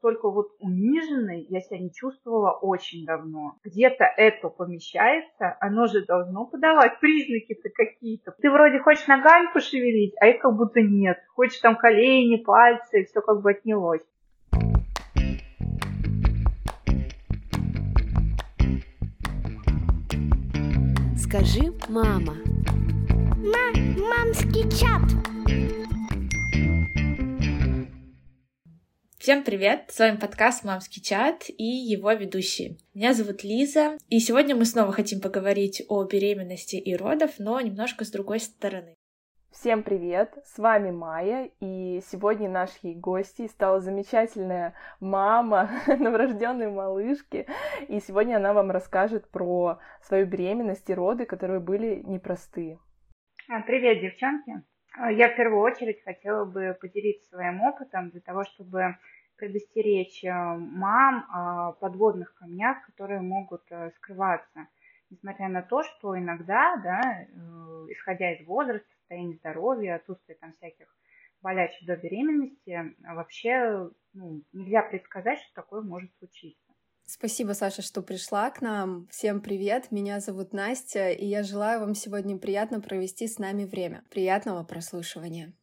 только вот униженной я себя не чувствовала очень давно. Где-то это помещается, оно же должно подавать признаки-то какие-то. Ты вроде хочешь ногами пошевелить, а их как будто нет. Хочешь там колени, пальцы, все как бы отнялось. Скажи, мама. Ма мамский чат. Всем привет! С вами подкаст «Мамский чат» и его ведущие. Меня зовут Лиза, и сегодня мы снова хотим поговорить о беременности и родах, но немножко с другой стороны. Всем привет! С вами Майя, и сегодня нашей гостьей стала замечательная мама новорожденной малышки, и сегодня она вам расскажет про свою беременность и роды, которые были непростые. А, привет, девчонки! А, я в первую очередь хотела бы поделиться своим опытом для того, чтобы предостеречь э, мам о подводных камнях, которые могут э, скрываться, несмотря на то, что иногда, да, э, исходя из возраста, состояния здоровья, отсутствия там всяких болячек до беременности, вообще ну, нельзя предсказать, что такое может случиться. Спасибо, Саша, что пришла к нам. Всем привет, меня зовут Настя, и я желаю вам сегодня приятно провести с нами время. Приятного прослушивания.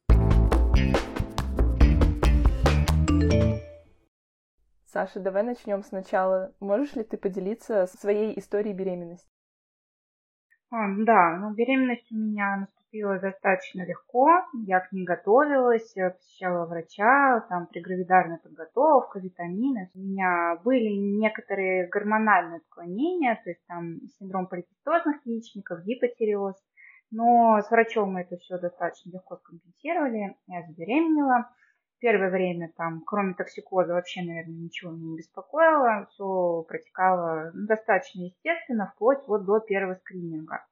Саша, давай начнем сначала. Можешь ли ты поделиться своей историей беременности? А, да, ну беременность у меня наступила достаточно легко. Я к ней готовилась, посещала врача, там прегравидарная подготовка, витамины. У меня были некоторые гормональные отклонения, то есть там синдром поликистозных яичников, гипотиреоз. Но с врачом мы это все достаточно легко скомпенсировали. Я забеременела первое время там, кроме токсикоза, вообще, наверное, ничего меня не беспокоило. Все протекало ну, достаточно естественно, вплоть вот до первого скрининга.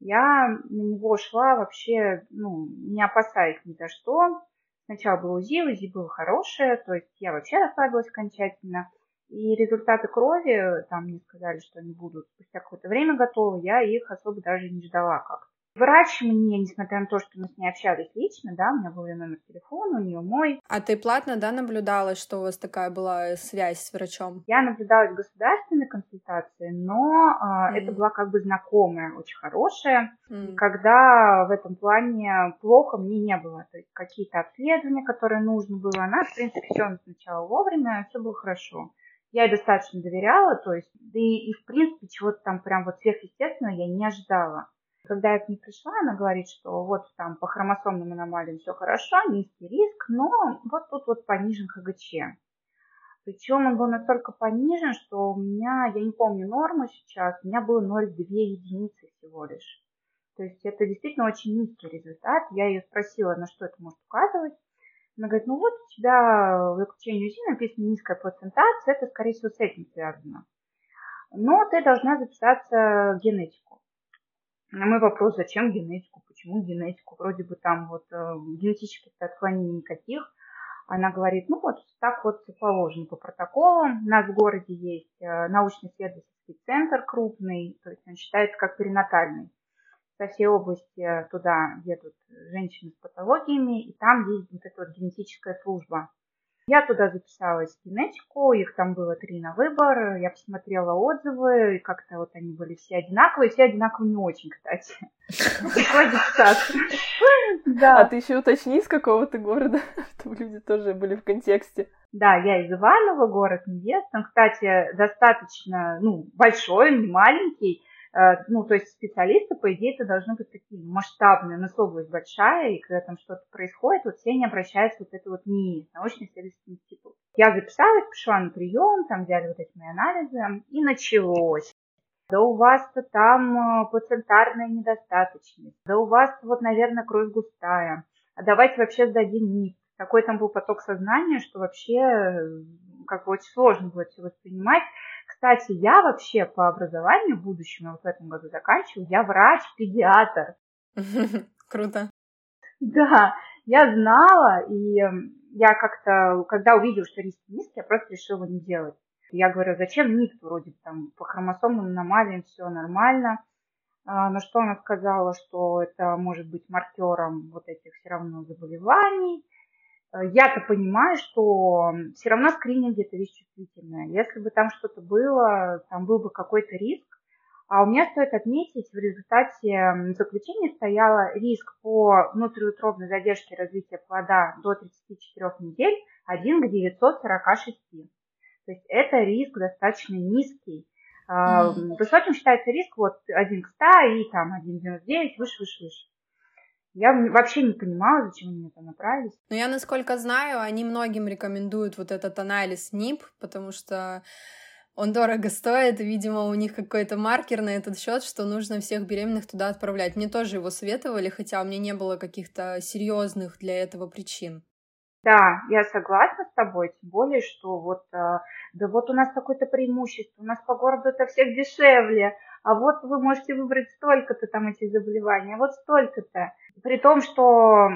Я на него шла вообще, ну, не опасаясь ни за что. Сначала было УЗИ, УЗИ было хорошее, то есть я вообще расслабилась окончательно. И результаты крови, там мне сказали, что они будут спустя какое-то время готовы, я их особо даже не ждала как-то. Врач мне, несмотря на то, что мы с ней общались лично, да, у меня был ее номер телефона, у нее мой. А ты платно, да, наблюдала, что у вас такая была связь с врачом? Я наблюдалась в государственной консультации, но э, mm. это была как бы знакомая, очень хорошая. Mm. Когда в этом плане плохо мне не было. То есть какие-то обследования, которые нужно было, она, в принципе, все сначала вовремя, все было хорошо. Я ей достаточно доверяла, то есть, да и, и в принципе, чего-то там прям вот сверхъестественного я не ожидала. Когда я к ней пришла, она говорит, что вот там по хромосомным аномалиям все хорошо, низкий риск, но вот тут вот понижен ХГЧ. Причем он был настолько понижен, что у меня, я не помню норму сейчас, у меня было 0,2 единицы всего лишь. То есть это действительно очень низкий результат. Я ее спросила, на что это может указывать. Она говорит, ну вот у тебя в заключении УЗИ написано низкая плацентация, это скорее всего с этим связано. Но ты должна записаться в генетику. На мой вопрос, зачем генетику, почему генетику, вроде бы там вот э, генетических отклонений никаких. Она говорит, ну вот так вот положено по протоколам. У нас в городе есть э, научно-исследовательский центр крупный, то есть он считается как перинатальный. Со всей области туда едут женщины с патологиями, и там есть вот эта вот генетическая служба. Я туда записалась в генетику, их там было три на выбор, я посмотрела отзывы, и как-то вот они были все одинаковые, все одинаковые не очень, кстати. Да. А ты еще уточни, из какого то города, чтобы люди тоже были в контексте. Да, я из Иваново, город Невест. Он, кстати, достаточно, ну, большой, не маленький. Э, ну, то есть специалисты, по идее, это должны быть такие масштабные, но область большая, и когда там что-то происходит, вот все они обращаются вот это вот НИИ, научно-исследовательский институт. Я записалась, пришла на прием, там взяли вот эти мои анализы, и началось. Да у вас-то там э, плацентарная недостаточность, да у вас вот, наверное, кровь густая, а давайте вообще сдадим НИП. Такой там был поток сознания, что вообще э, как бы очень сложно было все воспринимать. Кстати, я вообще по образованию будущему, вот в этом году заканчиваю, я врач-педиатр. Круто. Да, я знала, и эм, я как-то, когда увидела, что риски низкие, я просто решила не делать. Я говорю, зачем НИКТ, вроде там по хромосомным аномалиям все нормально. А, на что она сказала, что это может быть маркером вот этих все равно заболеваний. Я-то понимаю, что все равно скрининги это вещь чувствительная. Если бы там что-то было, там был бы какой-то риск, а у меня стоит отметить, в результате заключения стояло риск по внутриутробной задержке развития плода до 34 недель 1 к 946. То есть это риск достаточно низкий. Mm-hmm. Высоким считается риск вот 1 к 100 и там 1,99, выше, выше, выше. Я вообще не понимала, зачем они это направились. Но я, насколько знаю, они многим рекомендуют вот этот анализ НИП, потому что он дорого стоит, и, видимо, у них какой-то маркер на этот счет, что нужно всех беременных туда отправлять. Мне тоже его советовали, хотя у меня не было каких-то серьезных для этого причин. Да, я согласна с тобой, тем более, что вот, э, да вот у нас какое-то преимущество, у нас по городу это всех дешевле, а вот вы можете выбрать столько-то там этих заболеваний, а вот столько-то. При том, что,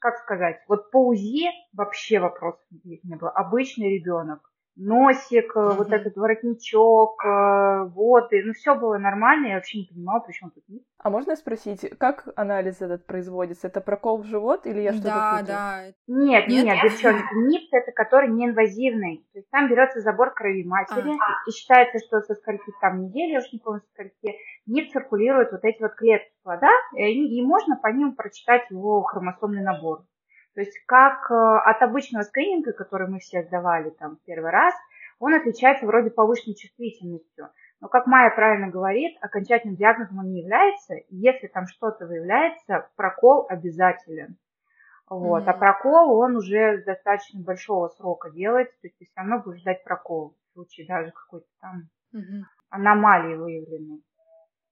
как сказать, вот по УЗИ вообще вопросов не было. Обычный ребенок, носик, mm-hmm. вот этот воротничок, э, вот, и, ну, все было нормально, я вообще не понимала, при чем тут НИП. А можно спросить, как анализ этот производится? Это прокол в живот или я что-то Да, путаю? да. Нет, нет, нет девчонки, НИП это который неинвазивный, то есть там берется забор крови матери, а. и считается, что со скольки там недели, я уж не помню, со скольки, НИП циркулирует вот эти вот клетки плода, и, и можно по ним прочитать его хромосомный набор. То есть как э, от обычного скрининга, который мы все сдавали там первый раз, он отличается вроде повышенной чувствительностью. Но, как Майя правильно говорит, окончательным диагнозом он не является. Если там что-то выявляется, прокол обязателен. Вот. Mm-hmm. А прокол он уже с достаточно большого срока делается, то есть ты все равно будешь ждать прокол в случае даже какой-то там mm-hmm. аномалии выявленной.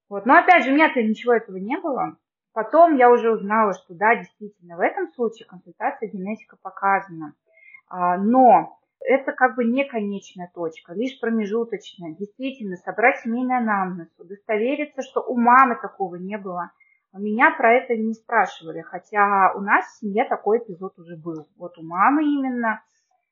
Вот. Но опять же, у меня-то ничего этого не было. Потом я уже узнала, что да, действительно, в этом случае консультация генетика показана. А, но это как бы не конечная точка, лишь промежуточная. Действительно, собрать семейный анамнез, удостовериться, что у мамы такого не было. Меня про это не спрашивали, хотя у нас в семье такой эпизод уже был. Вот у мамы именно,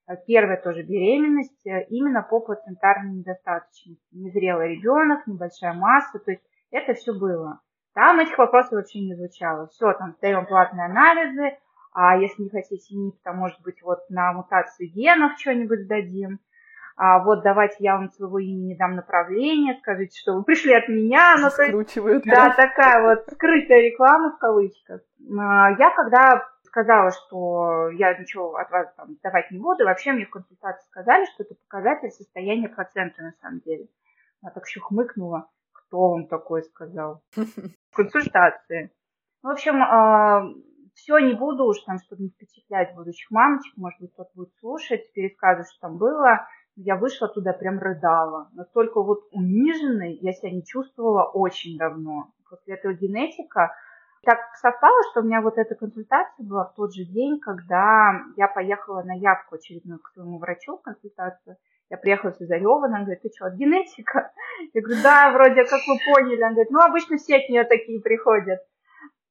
э, первая тоже беременность, э, именно по плацентарной недостаточности. Незрелый ребенок, небольшая масса, то есть это все было. Там этих вопросов вообще не звучало. Все, там сдаем платные анализы, а если не хотите НИП, то, может быть, вот на мутацию генов что-нибудь дадим. А вот давайте я вам своего имени дам направление, скажите, что вы пришли от меня. Ну, Скручивают. Да, такая вот скрытая реклама в кавычках. А, я когда сказала, что я ничего от вас там давать не буду, вообще мне в консультации сказали, что это показатель состояния плаценты на самом деле. Я так еще хмыкнула кто вам такой сказал? Консультации. В общем, а, все не буду уж там, чтобы не впечатлять будущих мамочек, может быть, кто-то будет слушать, пересказывать, что там было. Я вышла туда, прям рыдала. Настолько вот униженной я себя не чувствовала очень давно. После этого генетика так совпало, что у меня вот эта консультация была в тот же день, когда я поехала на явку очередную к своему врачу в консультацию. Я приехала с Зарева, она говорит, ты что, от генетика? Я говорю, да, вроде, как вы поняли. Она говорит, ну, обычно все от нее такие приходят.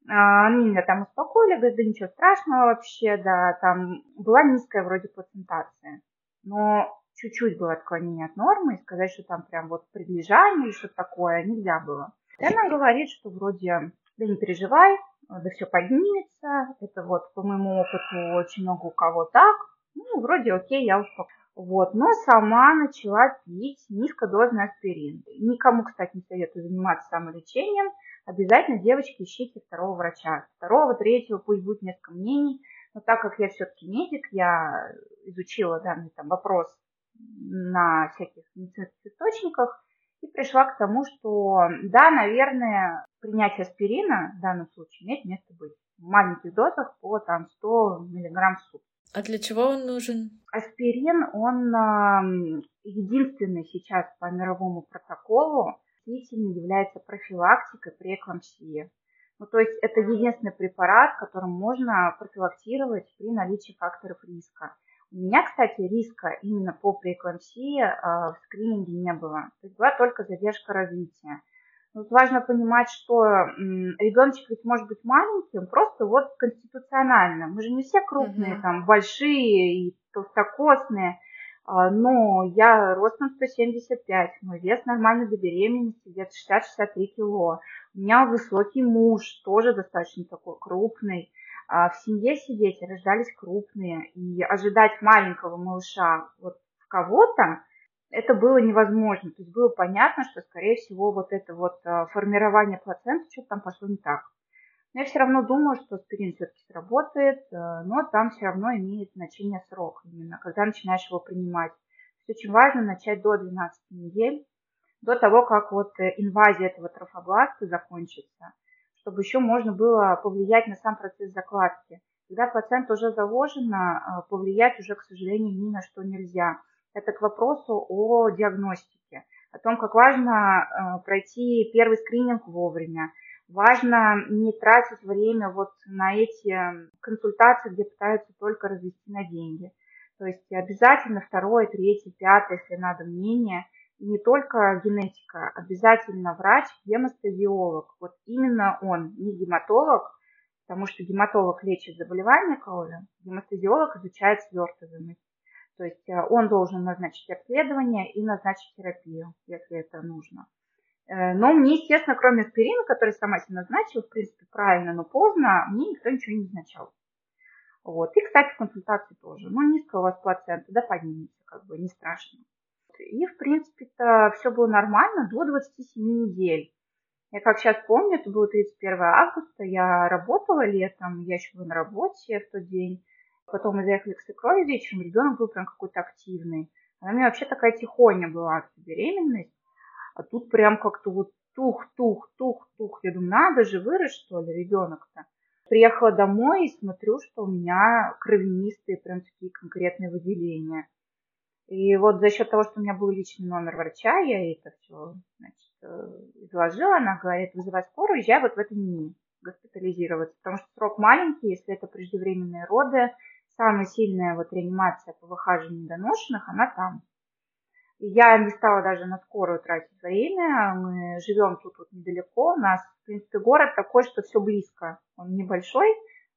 А, они меня там успокоили, говорят, да ничего страшного вообще, да, там была низкая вроде плацентация, но чуть-чуть было отклонение от нормы, и сказать, что там прям вот приближание или что-то такое нельзя было. И она говорит, что вроде, да не переживай, да все поднимется, это вот по моему опыту очень много у кого так, ну, вроде окей, я успокоилась. Вот, но сама начала пить низкодозный аспирин. Никому, кстати, не советую заниматься самолечением. Обязательно, девочки, ищите второго врача. Второго, третьего, пусть будет несколько мнений. Но так как я все-таки медик, я изучила данный там вопрос на всяких медицинских источниках и пришла к тому, что да, наверное, принятие аспирина в данном случае имеет место быть в маленьких дозах по там 100 миллиграмм в сутки. А для чего он нужен? Аспирин, он единственный сейчас по мировому протоколу действительно является профилактикой при эклампсии. Ну, то есть это единственный препарат, которым можно профилактировать при наличии факторов риска. У меня, кстати, риска именно по преэклампсии э, в скрининге не было. То есть была только задержка развития. Тут важно понимать, что ребеночек ведь может быть маленьким, просто вот конституционально. Мы же не все крупные, mm там, большие и толстокосные. А, но я ростом 175, мой вес нормальный до беременности, где-то 60-63 кило. У меня высокий муж, тоже достаточно такой крупный. а в семье сидеть, рождались крупные, и ожидать маленького малыша вот кого-то, это было невозможно. То есть было понятно, что, скорее всего, вот это вот а, формирование плаценты, что-то там пошло не так. Но я все равно думаю, что аспирин все-таки сработает, э, но там все равно имеет значение срок, именно когда начинаешь его принимать. Очень важно начать до 12 недель, до того, как вот э, инвазия этого трофобласта закончится, чтобы еще можно было повлиять на сам процесс закладки. Когда плацента уже заложена, э, повлиять уже, к сожалению, ни на что нельзя. Это к вопросу о диагностике, о том, как важно пройти первый скрининг вовремя, Важно не тратить время вот на эти консультации, где пытаются только развести на деньги. То есть обязательно второе, третье, пятое, если надо, мнение. Не только генетика, обязательно врач, гемостазиолог. Вот именно он, не гематолог, потому что гематолог лечит заболевания крови, гемостазиолог изучает свертываемость. То есть э, он должен назначить обследование и назначить терапию, если это нужно. Э, но мне, естественно, кроме аспирина, который сама себе назначила, в принципе, правильно, но поздно, мне никто ничего не назначал. Вот. И, кстати, консультации тоже. Ну, низкая у вас плацента, да, поднимется, как бы, не страшно. И, в принципе-то, все было нормально до 27 недель. Я как сейчас помню, это было 31 августа, я работала летом, я еще была на работе в тот день. Потом мы заехали к свекрови вечером, ребенок был прям какой-то активный. Она у меня вообще такая тихоня была, беременность. А тут прям как-то вот тух, тух, тух, тух. Я думаю, надо же, вырос, что ли, ребенок-то. Приехала домой и смотрю, что у меня кровянистые прям такие конкретные выделения. И вот за счет того, что у меня был личный номер врача, я это все значит, э, изложила. Она говорит, вызывай скорую, езжай вот в это НИИ госпитализироваться, потому что срок маленький, если это преждевременные роды, самая сильная вот реанимация по выхаживанию недоношенных, она там. Я не стала даже на скорую тратить время. Мы живем тут вот недалеко. У нас, в принципе, город такой, что все близко. Он небольшой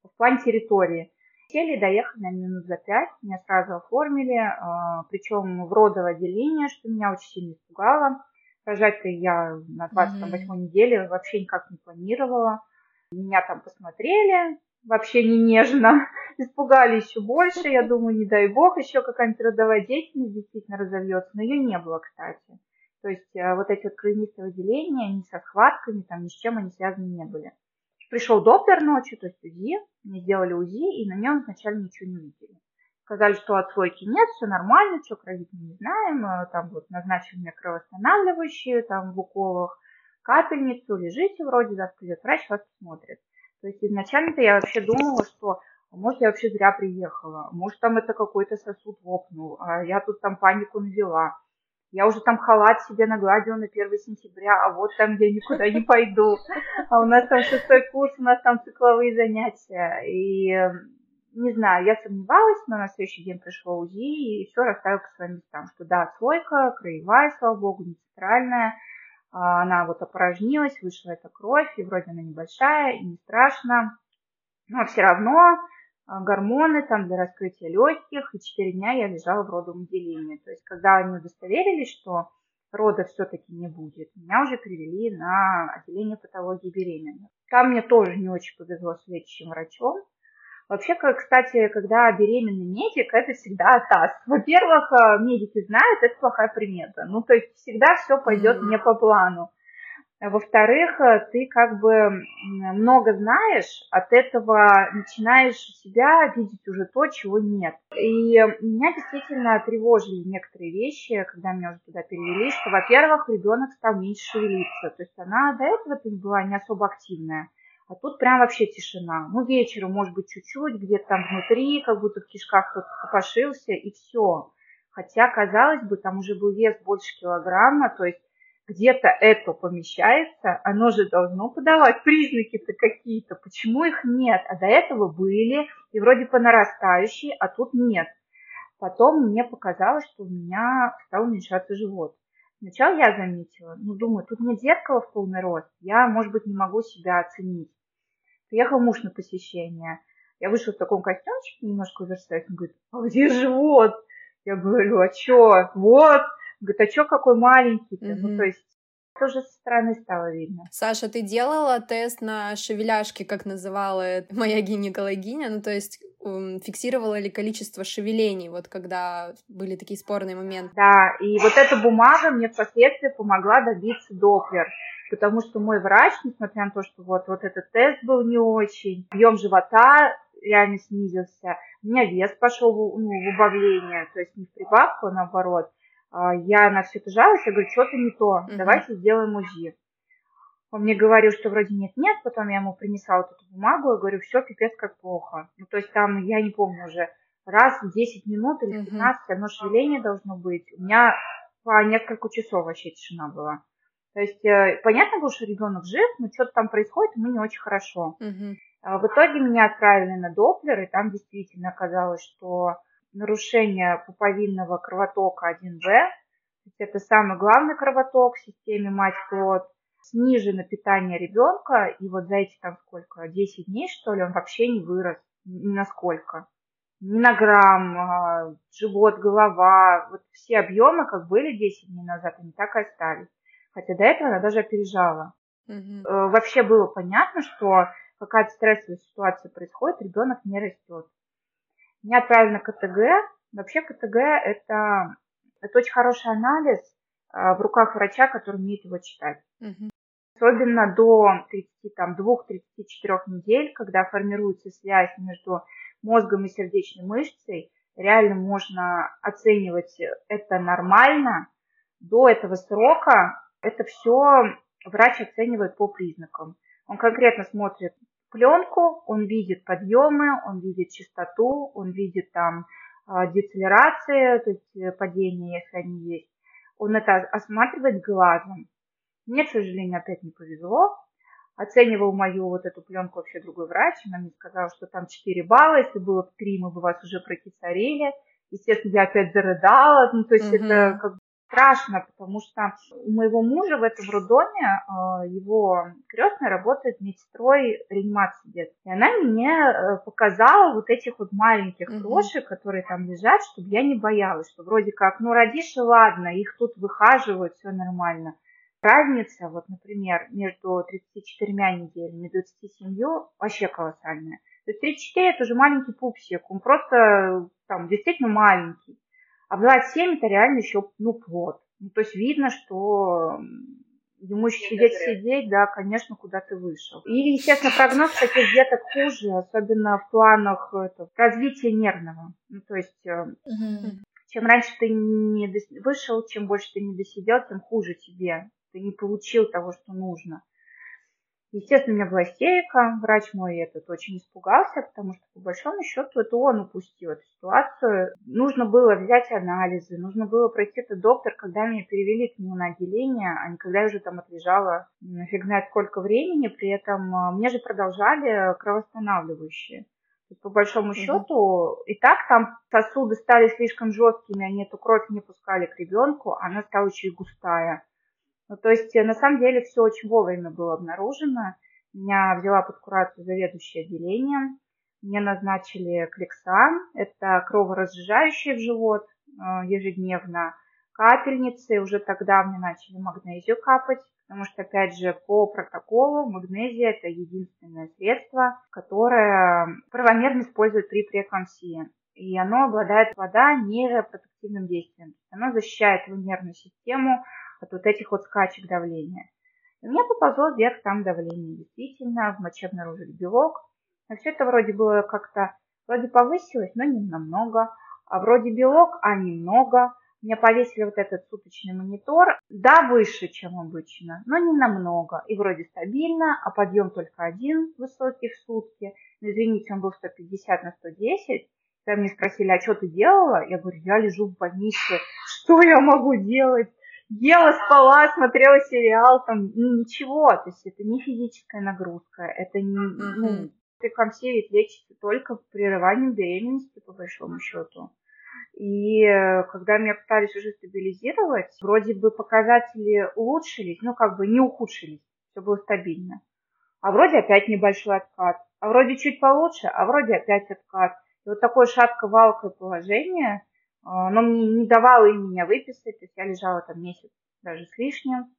в плане территории. Сели, доехали на минут за пять. Меня сразу оформили, а, причем в родовое отделение, что меня очень сильно испугало. Рожать-то я на 28 mm-hmm. неделе вообще никак не планировала. Меня там посмотрели, вообще не нежно, испугали еще больше. Я думаю, не дай бог, еще какая-нибудь родовая деятельность действительно разовьется. Но ее не было, кстати. То есть э, вот эти вот кровянистые выделения, ни со схватками, там ни с чем они связаны не были. Пришел доктор ночью, то есть УЗИ, мне сделали УЗИ, и на нем вначале ничего не увидели. Сказали, что отслойки нет, все нормально, что кровить не знаем, э, там вот назначили мне кровоостанавливающие, там в уколах, капельницу, лежите вроде, завтра придет врач, вас посмотрит. То есть изначально-то я вообще думала, что а может я вообще зря приехала, может там это какой-то сосуд лопнул, а я тут там панику навела. Я уже там халат себе нагладила на 1 сентября, а вот там я никуда не пойду. А у нас там шестой курс, у нас там цикловые занятия. И не знаю, я сомневалась, но на следующий день пришло УЗИ, и все расставила по своим местам, что да, слойка, краевая, слава богу, не центральная, она вот опорожнилась, вышла эта кровь, и вроде она небольшая, и не страшно. Но все равно а, гормоны там для раскрытия легких, и 4 дня я лежала в родовом отделении. То есть, когда они удостоверились, что рода все-таки не будет, меня уже перевели на отделение патологии беременных. Там мне тоже не очень повезло с лечащим врачом. Вообще, кстати, когда беременный медик, это всегда ТАСС. Во-первых, э, медики знают, это плохая примета. Ну, то есть всегда все пойдет mm-hmm. не по плану. Во-вторых, э, ты как бы много знаешь, от этого начинаешь себя видеть уже то, чего нет. И меня действительно тревожили некоторые вещи, когда меня уже туда перевели, что, во-первых, ребенок стал меньше шевелиться. То есть она до этого была не особо активная. А тут прям вообще тишина. Ну, вечером, может быть, чуть-чуть, где-то там внутри, как будто в кишках кто-то копошился, и все. Хотя, казалось бы, там уже был вес больше килограмма, то есть где-то это помещается, оно же должно подавать признаки-то какие-то. Почему их нет? А до этого были, и вроде по нарастающей, а тут нет. Потом мне показалось, что у меня стал уменьшаться живот. Сначала я заметила, ну, думаю, тут нет зеркала в полный рост, я, может быть, не могу себя оценить. Приехал муж на посещение. Я вышла в таком костюмчике, немножко оверсайз. Он говорит, а где живот? Я говорю, а чё? Вот. Он говорит, а чё какой маленький? Mm-hmm. Ну, то есть Это уже со стороны стало видно. Саша, ты делала тест на шевеляшки, как называла моя гинекологиня? Ну, то есть фиксировала ли количество шевелений, вот когда были такие спорные моменты? Да, и вот эта бумага мне впоследствии помогла добиться доплер потому что мой врач, несмотря на то, что вот, вот этот тест был не очень, объем живота реально снизился, у меня вес пошел ну, в убавление, то есть не в прибавку, а наоборот. А, я на все это жалуюсь, я говорю, что-то не то, давайте сделаем УЗИ. Он мне говорил, что вроде нет-нет, потом я ему принесла вот эту бумагу, и говорю, все, пипец, как плохо. Ну, то есть там, я не помню уже, раз в 10 минут или 15 одно шевеление должно быть. У меня по несколько часов вообще тишина была. То есть э, понятно было, что ребенок жив, но что-то там происходит, ему не очень хорошо. Угу. В итоге меня отправили на Доплер, и там действительно оказалось, что нарушение пуповинного кровотока 1В, то есть это самый главный кровоток в системе мать-плод, снижено питание ребенка, и вот за эти там сколько, 10 дней, что ли, он вообще не вырос ни на сколько. Ни на грамм, а, живот, голова, вот все объемы, как были 10 дней назад, они так и остались. Хотя до этого она даже опережала. Угу. Вообще было понятно, что какая-то стрессовая ситуация происходит, ребенок не растет. Меня отправили на КТГ. Вообще КТГ это, это очень хороший анализ а, в руках врача, который умеет его читать. Угу. Особенно до 32-34 недель, когда формируется связь между мозгом и сердечной мышцей, реально можно оценивать это нормально. До этого срока это все врач оценивает по признакам. Он конкретно смотрит пленку, он видит подъемы, он видит частоту, он видит там а, децелерации, то есть э, падение, если они есть. Он это осматривает глазом. Мне, к сожалению, опять не повезло. Оценивал мою вот эту пленку вообще другой врач. Она мне сказала, что там 4 балла. Если было в 3, мы бы вас уже прокисарили. Естественно, я опять зарыдала. Ну, то есть угу. это как страшно, потому что у моего мужа в этом роддоме э, его крестная работает медсестрой реанимации детства. И она мне э, показала вот этих вот маленьких крошек, mm которые там лежат, чтобы я не боялась, что вроде как, ну родишь и ладно, их тут выхаживают, все нормально. Разница, вот, например, между 34 неделями и 27 вообще колоссальная. То есть 34 это уже маленький пупсик, он просто там действительно маленький. А в 27 это реально еще, ну, плод. Ну, то есть видно, что ему еще сидеть, сидеть, да, конечно, куда ты вышел. И, естественно, прогноз таких деток хуже, особенно в планах это, развития нервного. Ну, то есть, угу. чем раньше ты не вышел, чем больше ты не досидел, тем хуже тебе. Ты не получил того, что нужно. Естественно, у меня была истерика, врач мой этот очень испугался, потому что, по большому счету, это он упустил эту ситуацию. Нужно было взять анализы, нужно было пройти этот доктор, когда меня перевели к нему на отделение, а не когда я уже там отлежала фиг знает сколько времени, при этом а, мне же продолжали кровоостанавливающие. То есть, по большому mm-hmm. счету, и так там сосуды стали слишком жесткими, они эту кровь не пускали к ребенку, она стала очень густая. Ну, то есть, э, на самом деле, все очень вовремя было обнаружено. Меня взяла под курацию заведующее отделением. Мне назначили клексан, это кроворазжижающий в живот э, ежедневно, капельницы. Уже тогда мне начали магнезию капать, потому что, опять же, по протоколу магнезия – это единственное средство, которое правомерно используют при преэклампсии. И оно обладает вода нейропротективным действием. Оно защищает нервную систему от вот этих вот скачек давления. И у меня поползло вверх там давление. Действительно, в моче обнаружили белок. Но все это вроде было как-то, вроде повысилось, но не намного. А вроде белок, а немного. Мне повесили вот этот суточный монитор. Да, выше, чем обычно, но не намного. И вроде стабильно, а подъем только один высокий в сутки. Но извините, он был 150 на 110. Когда мне спросили, а что ты делала? Я говорю, я лежу в больнице. Что я могу делать? Ела, спала, смотрела сериал, там ничего, то есть это не физическая нагрузка, это не, ну, прекламсия лечится только прерыванием беременности, по большому счету. И э, когда меня пытались уже стабилизировать, вроде бы показатели улучшились, ну как бы не ухудшились, все было стабильно. А вроде опять небольшой откат, а вроде чуть получше, а вроде опять откат. И вот такое шатко-валкое положение – но мне не давало им меня выписать, то есть я лежала там месяц даже с лишним.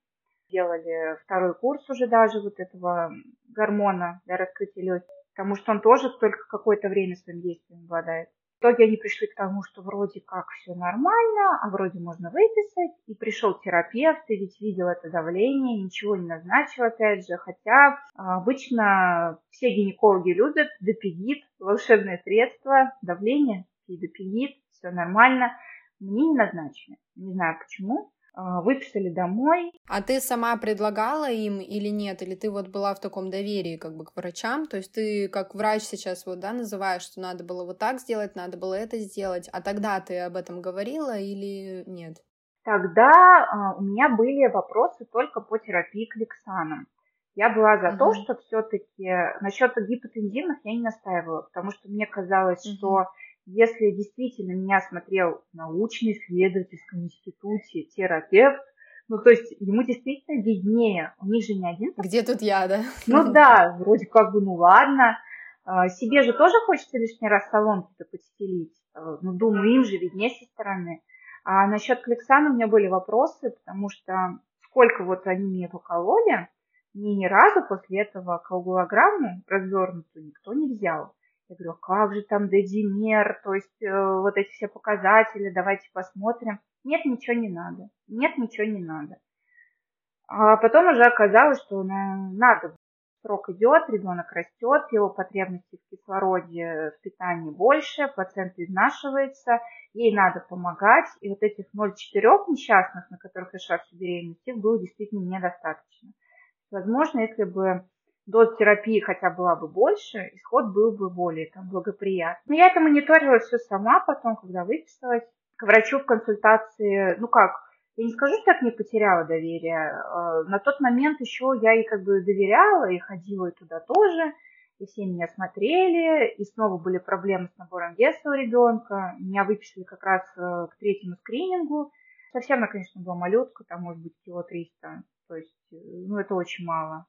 делали второй курс уже даже вот этого гормона для раскрытия легких, потому что он тоже только какое-то время своим действием обладает. В итоге они пришли к тому, что вроде как все нормально, а вроде можно выписать. И пришел терапевт, и ведь видел это давление, ничего не назначил опять же. Хотя обычно все гинекологи любят допигит, волшебное средство, давление, и допигит, все нормально. Мне не назначили. Не знаю почему. А, выписали домой. А ты сама предлагала им или нет? Или ты вот была в таком доверии как бы к врачам? То есть ты как врач сейчас вот, да, называешь, что надо было вот так сделать, надо было это сделать, а тогда ты об этом говорила или нет? Тогда э, у меня были вопросы только по терапии кликсаном. Я была за угу. то, что все-таки насчет гипотензивных я не настаивала, потому что мне казалось, угу. что если действительно меня смотрел в научно-исследовательском институте терапевт, ну, то есть ему действительно виднее, у них же не один. Где тут я, да? Ну да, вроде как бы, ну ладно. А, себе же тоже хочется лишний раз салонки-то подстелить. А, ну, думаю, им же виднее со стороны. А насчет Клексана у меня были вопросы, потому что сколько вот они мне покололи, мне ни разу после этого коагулограмму развернутую никто не взял. Я говорю, а как же там дедимер, то есть э, вот эти все показатели, давайте посмотрим. Нет, ничего не надо. Нет, ничего не надо. А потом уже оказалось, что ну, надо. Срок идет, ребенок растет, его потребности в кислороде, в питании больше, плацента изнашивается, ей надо помогать. И вот этих 0,4 несчастных, на которых я шла всю беременность, их было действительно недостаточно. Возможно, если бы доз терапии хотя была бы больше, исход был бы более там, благоприятный. Но я это мониторила все сама потом, когда выписалась к врачу в консультации. Ну как, я не скажу, что я к ней потеряла доверие. А, на тот момент еще я ей как бы доверяла и ходила туда тоже. И все меня смотрели, и снова были проблемы с набором веса у ребенка. Меня выписали как раз э, к третьему скринингу. Совсем она, конечно, была малютка, там, может быть, кило 300. То есть, э, ну, это очень мало.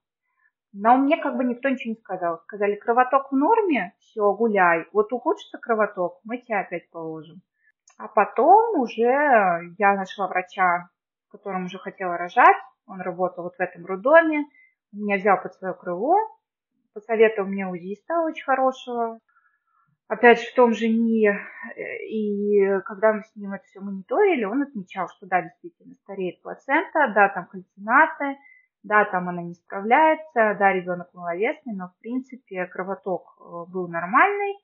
Но мне как бы никто ничего не сказал. Сказали, кровоток в норме, все, гуляй. Вот ухудшится кровоток, мы тебя опять положим. А потом уже я нашла врача, с которым уже хотела рожать. Он работал вот в этом роддоме. Меня взял под свое крыло. Посоветовал мне УЗИста очень хорошего. Опять же, в том же НИИ. И когда мы с ним это все мониторили, он отмечал, что да, действительно стареет плацента, да, там кальцинаты, да, там она не справляется, да, ребенок маловесный, но в принципе кровоток э, был нормальный.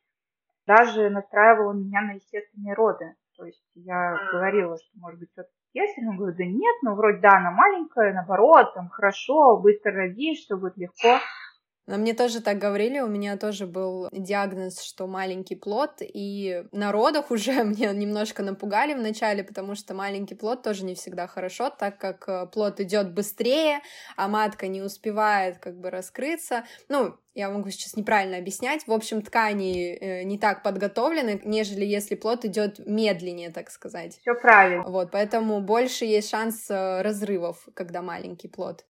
Даже настраивала меня на естественные роды. То есть я говорила, что может быть все-таки кесарь. Он говорит, да нет, ну вроде да, она маленькая, наоборот, там хорошо, быстро родишь, все будет легко. Но мне тоже так говорили, у меня тоже был диагноз, что маленький плод, и на родах уже мне немножко напугали вначале, потому что маленький плод тоже не всегда хорошо, так как э, плод идет быстрее, а матка не успевает как бы раскрыться. Ну, я могу сейчас неправильно объяснять. В общем, ткани э, не так подготовлены, нежели если плод идет медленнее, так сказать. Все правильно. Вот, поэтому больше есть шанс э, разрывов, когда маленький плод.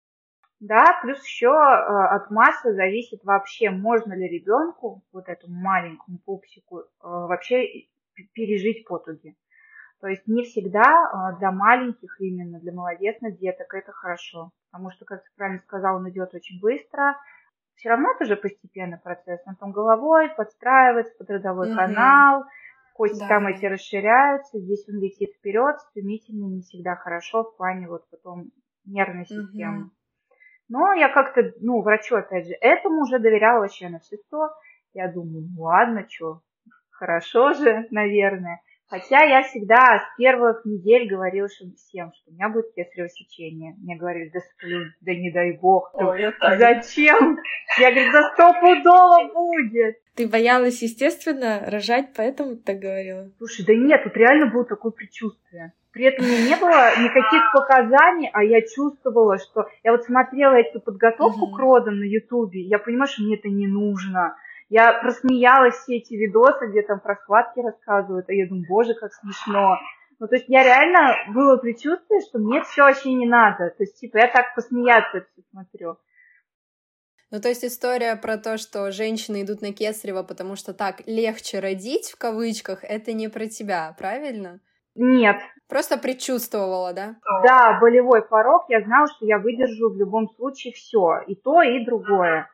Да, плюс еще э, от массы зависит вообще, можно ли ребенку, вот этому маленькому пупсику, э, вообще пережить потуги. То есть не всегда э, для маленьких именно, для маловесных деток это хорошо. Потому что, как ты правильно сказал, он идет очень быстро. Все равно это же постепенный процесс. Он там головой подстраивается под родовой угу. канал, кости да. там эти расширяются, здесь он летит вперед, стремительно, не всегда хорошо в плане вот потом нервной системы. Угу. Но я как-то, ну, врачу, опять же, этому уже доверяла вообще на все сто. Я думаю, ну ладно, что, хорошо же, наверное. Хотя я всегда с первых недель говорила всем, что у меня будет кесарево сечение. Мне говорили, да сплюнь, да не дай бог. Ой, Зачем? Я говорю, да стопудово будет. Ты боялась, естественно, рожать, поэтому так говорила? Слушай, да нет, тут реально было такое предчувствие. При этом у меня не было никаких показаний, а я чувствовала, что... Я вот смотрела эту подготовку mm-hmm. к родам на Ютубе, я понимаю, что мне это не нужно. Я просмеялась все эти видосы, где там про схватки рассказывают, а я думаю, боже, как смешно. Ну, то есть я реально было предчувствие, что мне все вообще не надо. То есть, типа, я так посмеяться все смотрю. Ну, то есть история про то, что женщины идут на кесарево, потому что так легче родить, в кавычках, это не про тебя, правильно? Нет. Просто предчувствовала, да? Да, болевой порог. Я знала, что я выдержу в любом случае все. И то, и другое.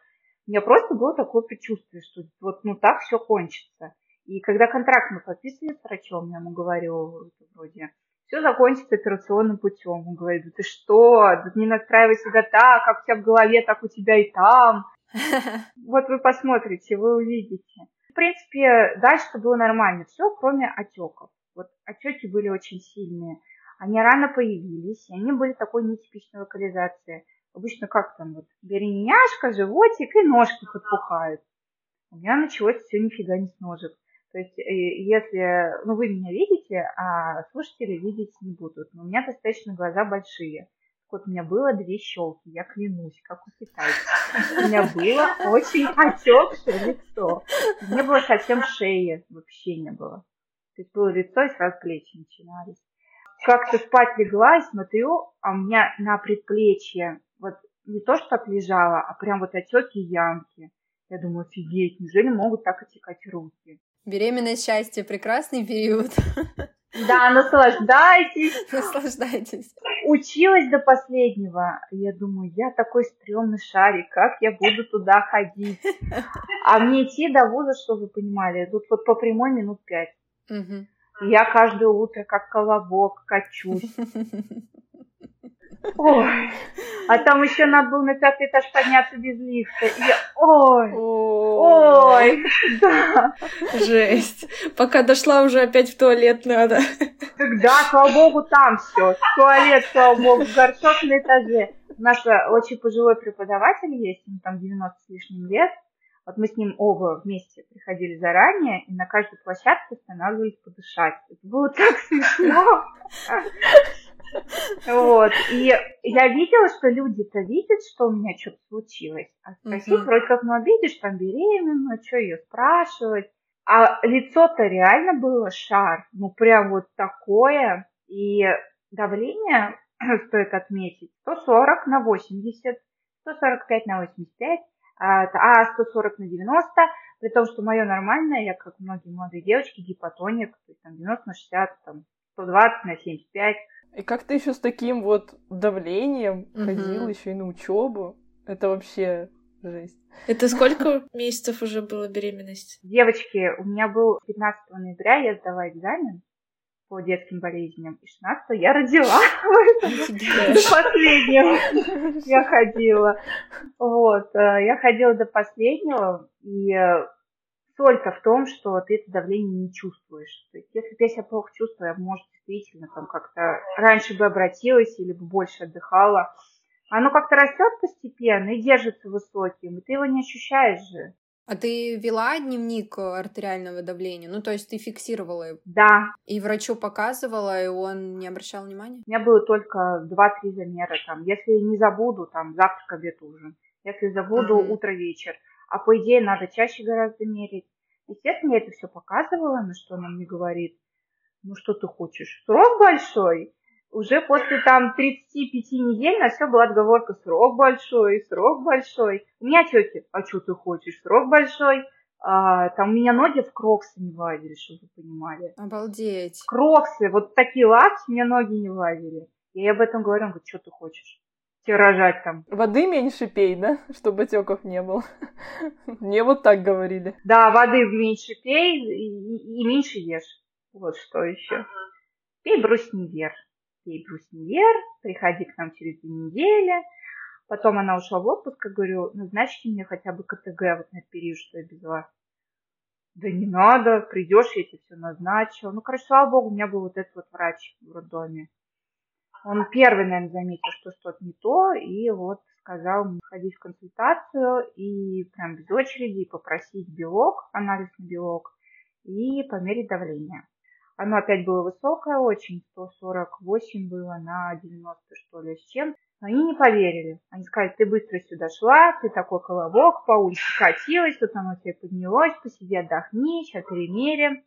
У меня просто было такое предчувствие, что вот ну так все кончится. И когда контракт мы подписывали с врачом, я ему говорю, вроде, все закончится операционным путем. Он говорит, да ты что, да не настраивай себя так, как у тебя в голове, так у тебя и там. Вот вы посмотрите, вы увидите. В принципе, дальше было нормально. Все, кроме отеков. Вот отеки были очень сильные. Они рано появились, и они были такой нетипичной локализации. Обычно как там вот береняшка, животик и ножки подпухают. У меня началось все нифига не с ножек. То есть, э, если, ну, вы меня видите, а слушатели видеть не будут. Но у меня достаточно глаза большие. Вот у меня было две щелки, я клянусь, как у китайцев. У меня было очень отекшее лицо. Не было совсем шеи, вообще не было. То есть было лицо, и сразу плечи начинались. Как-то спать легла и смотрю, а у меня на предплечье вот не то, что лежала, а прям вот отеки ямки. Я думаю, офигеть, неужели могут так отекать руки? Беременность счастье, прекрасный период. Да, наслаждайтесь. Наслаждайтесь. Училась до последнего. Я думаю, я такой стрёмный шарик, как я буду туда ходить? А мне идти до вуза, что вы понимали, тут вот по прямой минут пять. Угу. Я каждое утро как колобок качусь. Ой. А там еще надо было на пятый этаж подняться без лифта. И ой, ой, да. Жесть. Пока дошла, уже опять в туалет надо. Да, слава богу, там все. Туалет, слава богу, горшок на этаже. У нас очень пожилой преподаватель есть, ему там 90 с лишним лет. Вот мы с ним оба вместе приходили заранее, и на каждой площадке останавливались подышать. Это было так смешно. Вот. И я видела, что люди-то видят, что у меня что-то случилось. А спросить, вроде как, ну, а видишь, там беременна, что ее спрашивать. А лицо-то реально было шар. Ну, прям вот такое. И давление, стоит отметить, 140 на 80, 145 на 85, а 140 на 90, при том, что мое нормальное, я как многие молодые девочки, гипотоник, то есть там 90 на 60, там 120 на 75. И как ты еще с таким вот давлением угу. ходил еще и на учебу? Это вообще жесть. Это сколько месяцев уже было беременность? Девочки, у меня был 15 ноября, я сдала экзамен по детским болезням. И 16 я родила. До последнего я ходила. Вот. Э, я ходила до последнего. И э, только в том, что ты это давление не чувствуешь. То есть, если бы я себя плохо чувствую, я, может, действительно там как-то раньше бы обратилась или бы больше отдыхала. Оно как-то растет постепенно и держится высоким, и ты его не ощущаешь же. А ты вела дневник артериального давления? Ну, то есть ты фиксировала его? Да. И врачу показывала, и он не обращал внимания? У меня было только два-три замера там. Если не забуду, там, завтрак, обед, ужин. Если забуду, mm-hmm. утро-вечер а по идее надо чаще гораздо мерить. Естественно, я это все показывала, на что она мне говорит, ну что ты хочешь, срок большой? Уже после там 35 недель на все была отговорка, срок большой, срок большой. У меня тети, а что ты хочешь, срок большой? А, там у меня ноги в кроксы не владили, чтобы вы понимали. Обалдеть. Кроксы, вот такие лапти мне ноги не владили. Я ей об этом говорю, он говорит, что ты хочешь? Рожать там. Воды меньше пей, да? Чтобы отеков не было. Мне вот так говорили. Да, воды меньше пей и, и меньше ешь. Вот что еще. Пей брусневер. Пей брусневер, приходи к нам через две недели. Потом она ушла в отпуск, и говорю, назначьте мне хотя бы КТГ вот на период, что я без вас. Да не надо, придешь, я тебе все назначу. Ну, короче, слава богу, у меня был вот этот вот врач в роддоме. Он первый, наверное, заметил, что что-то не то, и вот сказал мне ходить в консультацию и прям без очереди попросить белок, анализ на белок, и померить давление. Оно опять было высокое очень, 148 было на 90 что ли с чем. Они не поверили. Они сказали, ты быстро сюда шла, ты такой колобок, по улице катилась, тут оно тебе поднялось, посиди, отдохни, сейчас перемерим.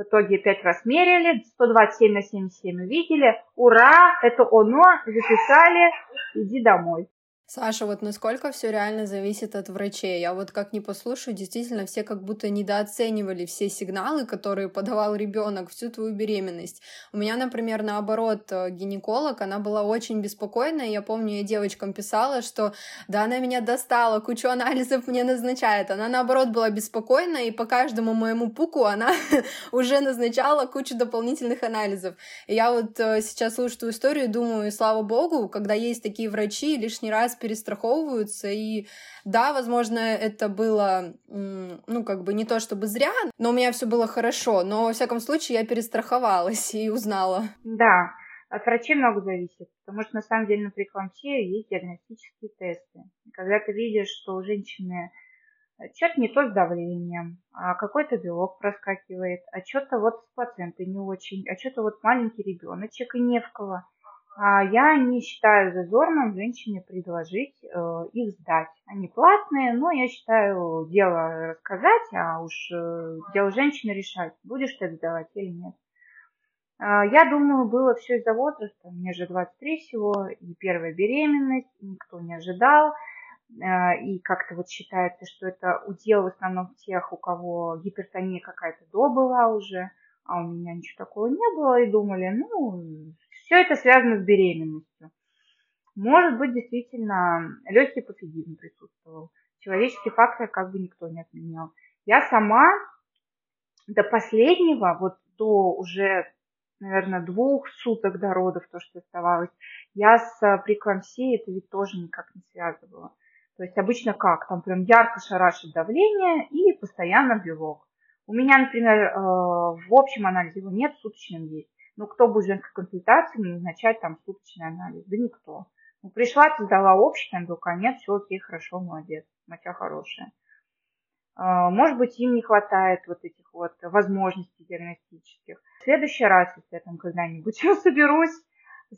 В итоге пять раз мерили, 127 на 77 увидели. Ура, это оно, записали, иди домой. Саша, вот насколько все реально зависит от врачей. Я вот как не послушаю, действительно, все как будто недооценивали все сигналы, которые подавал ребенок всю твою беременность. У меня, например, наоборот, э, гинеколог, она была очень беспокойна. Я помню, я девочкам писала, что да, она меня достала, кучу анализов мне назначает. Она, наоборот, была беспокойна, и по каждому моему пуку она уже назначала кучу дополнительных анализов. И я вот э, сейчас слушаю эту историю и думаю, слава богу, когда есть такие врачи, лишний раз перестраховываются, и да, возможно, это было, ну, как бы не то чтобы зря, но у меня все было хорошо, но, во всяком случае, я перестраховалась и узнала. Да, от врачей много зависит, потому что, на самом деле, на преэклампсии есть диагностические тесты. когда ты видишь, что у женщины что-то не то с давлением, а какой-то белок проскакивает, а что-то вот с плацентой не очень, а что-то вот маленький ребеночек и не в кого. А я не считаю зазорным женщине предложить э, их сдать. Они платные, но я считаю дело рассказать, а уж э, дело женщины решать, будешь ты сдавать или нет. Э, я думаю, было все из-за возраста. Мне же 23 всего, и первая беременность, никто не ожидал. Э, и как-то вот считается, что это удел в основном тех, у кого гипертония какая-то до была уже, а у меня ничего такого не было, и думали, ну, все это связано с беременностью. Может быть, действительно, легкий пофигизм присутствовал. Человеческий фактор как бы никто не отменял. Я сама до последнего, вот до уже, наверное, двух суток до родов, то, что оставалось, я с прикламсией это ведь тоже никак не связывала. То есть обычно как? Там прям ярко шарашит давление и постоянно белок. У меня, например, э, в общем анализе его нет, в суточном есть. Ну, кто будет женской консультации назначать там суточный анализ? Да никто. Ну, пришла, ты сдала общий, там был конец, все окей, хорошо, молодец, моча хорошая. Может быть, им не хватает вот этих вот возможностей диагностических. В следующий раз, если я там когда-нибудь соберусь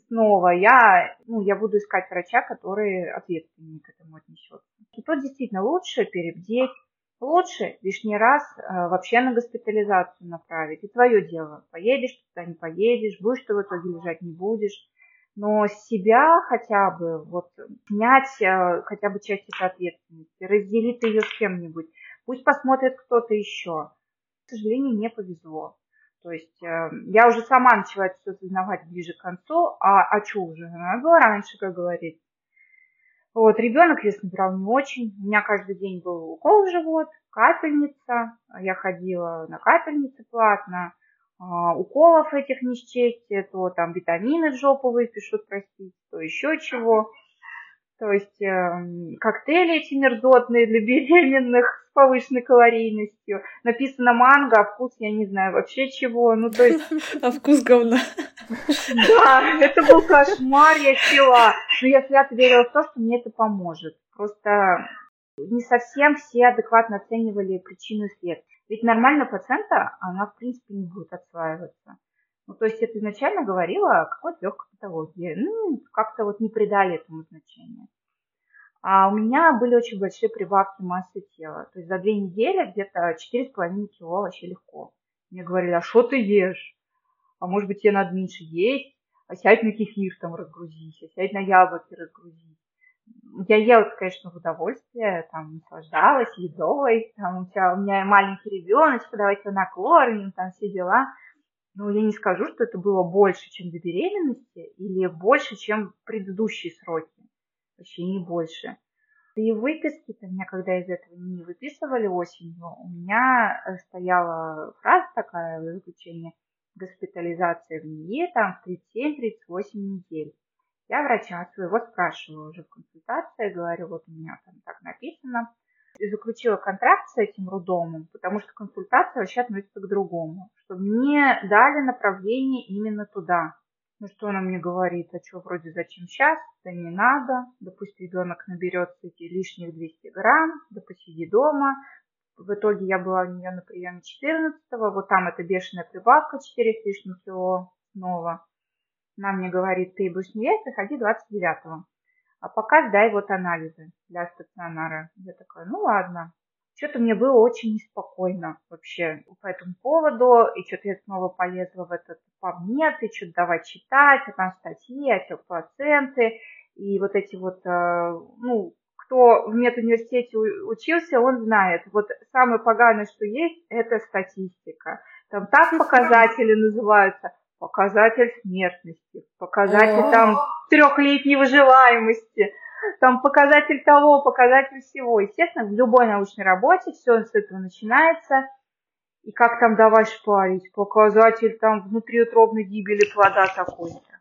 снова, я, ну, я буду искать врача, который ответственнее к этому отнесется. И тут действительно лучше перебдеть, Лучше лишний раз э, вообще на госпитализацию направить. И твое дело. Поедешь туда, не поедешь, будешь ты в итоге лежать, не будешь. Но себя хотя бы, вот, снять э, хотя бы часть этой ответственности, разделить ее с кем-нибудь. Пусть посмотрит кто-то еще. К сожалению, не повезло. То есть э, я уже сама начала все осознавать ближе к концу, а, а что уже? Надо было раньше, как говорится. Вот, ребенок вес набирал не очень. У меня каждый день был укол в живот, капельница. Я ходила на капельнице платно. А, уколов этих не счесть, то там витамины в жопу выпишут, простите, то еще чего. То есть э, коктейли эти мерзотные для беременных повышенной калорийностью. Написано манго, а вкус я не знаю вообще чего. Ну, то есть... А вкус говна. Да, это был кошмар, я пила. Но я свято верила в то, что мне это поможет. Просто не совсем все адекватно оценивали причину и след. Ведь нормально пациента, она в принципе не будет отслаиваться. Ну, то есть это изначально говорило о какой-то легкой патологии. Ну, как-то вот не придали этому значения. А у меня были очень большие прибавки массы тела. То есть за две недели где-то 4,5 кило вообще легко. Мне говорили, а что ты ешь? А может быть, тебе надо меньше есть? А сядь на кефир там разгрузись, а сядь на яблоки разгрузись. Я ела, конечно, в удовольствие, там, наслаждалась едой, там, у, тебя, у меня маленький ребеночек, давайте его накормим, там, все дела. Но я не скажу, что это было больше, чем до беременности, или больше, чем предыдущие сроки. Вообще не больше. И выписки-то меня, когда из этого не выписывали осенью, у меня э, стояла фраза такая в заключении госпитализация в НИИ там в 37-38 недель. Я врача своего спрашиваю уже в консультации, говорю, вот у меня там так написано, и заключила контракт с этим роддомом, потому что консультация вообще относится к другому, чтобы мне дали направление именно туда. Ну что она мне говорит, а что вроде зачем сейчас, да не надо, да пусть ребенок наберется эти лишних 200 грамм, да посиди дома. В итоге я была у нее на приеме 14 вот там эта бешеная прибавка 4 с лишним кило снова. Она мне говорит, ты будешь не приходи 29-го. А пока сдай вот анализы для стационара. Я такая, ну ладно. Что-то мне было очень неспокойно вообще по этому поводу. И что-то я снова полезла в этот PubMed, и что-то давай читать, а там статьи, отек плаценты. И вот эти вот, э, ну, кто в медуниверситете учился, он знает. Вот самое поганое, что есть, это статистика. Там так показатели называются. Показатель смертности, показатель там трехлетней выживаемости, там показатель того, показатель всего. Естественно, в любой научной работе все с этого начинается. И как там давай шпарить? Показатель там внутриутробной гибели плода такой-то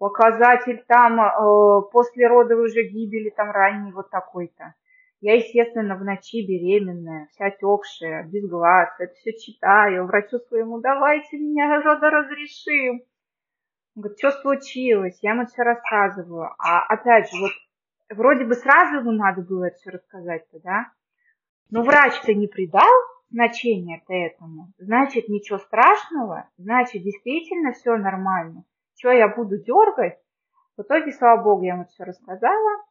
показатель там э, после родовой уже гибели, там ранний вот такой-то. Я, естественно, в ночи беременная, вся отекшая, без глаз, это все читаю, врачу своему, давайте меня разрешим. Он говорит, что случилось? Я ему все рассказываю. А опять же, вот вроде бы сразу ему надо было это все рассказать-то, да? Но врач-то не придал значения-то этому. Значит, ничего страшного, значит, действительно все нормально что я буду дергать. В итоге, слава богу, я ему все рассказала.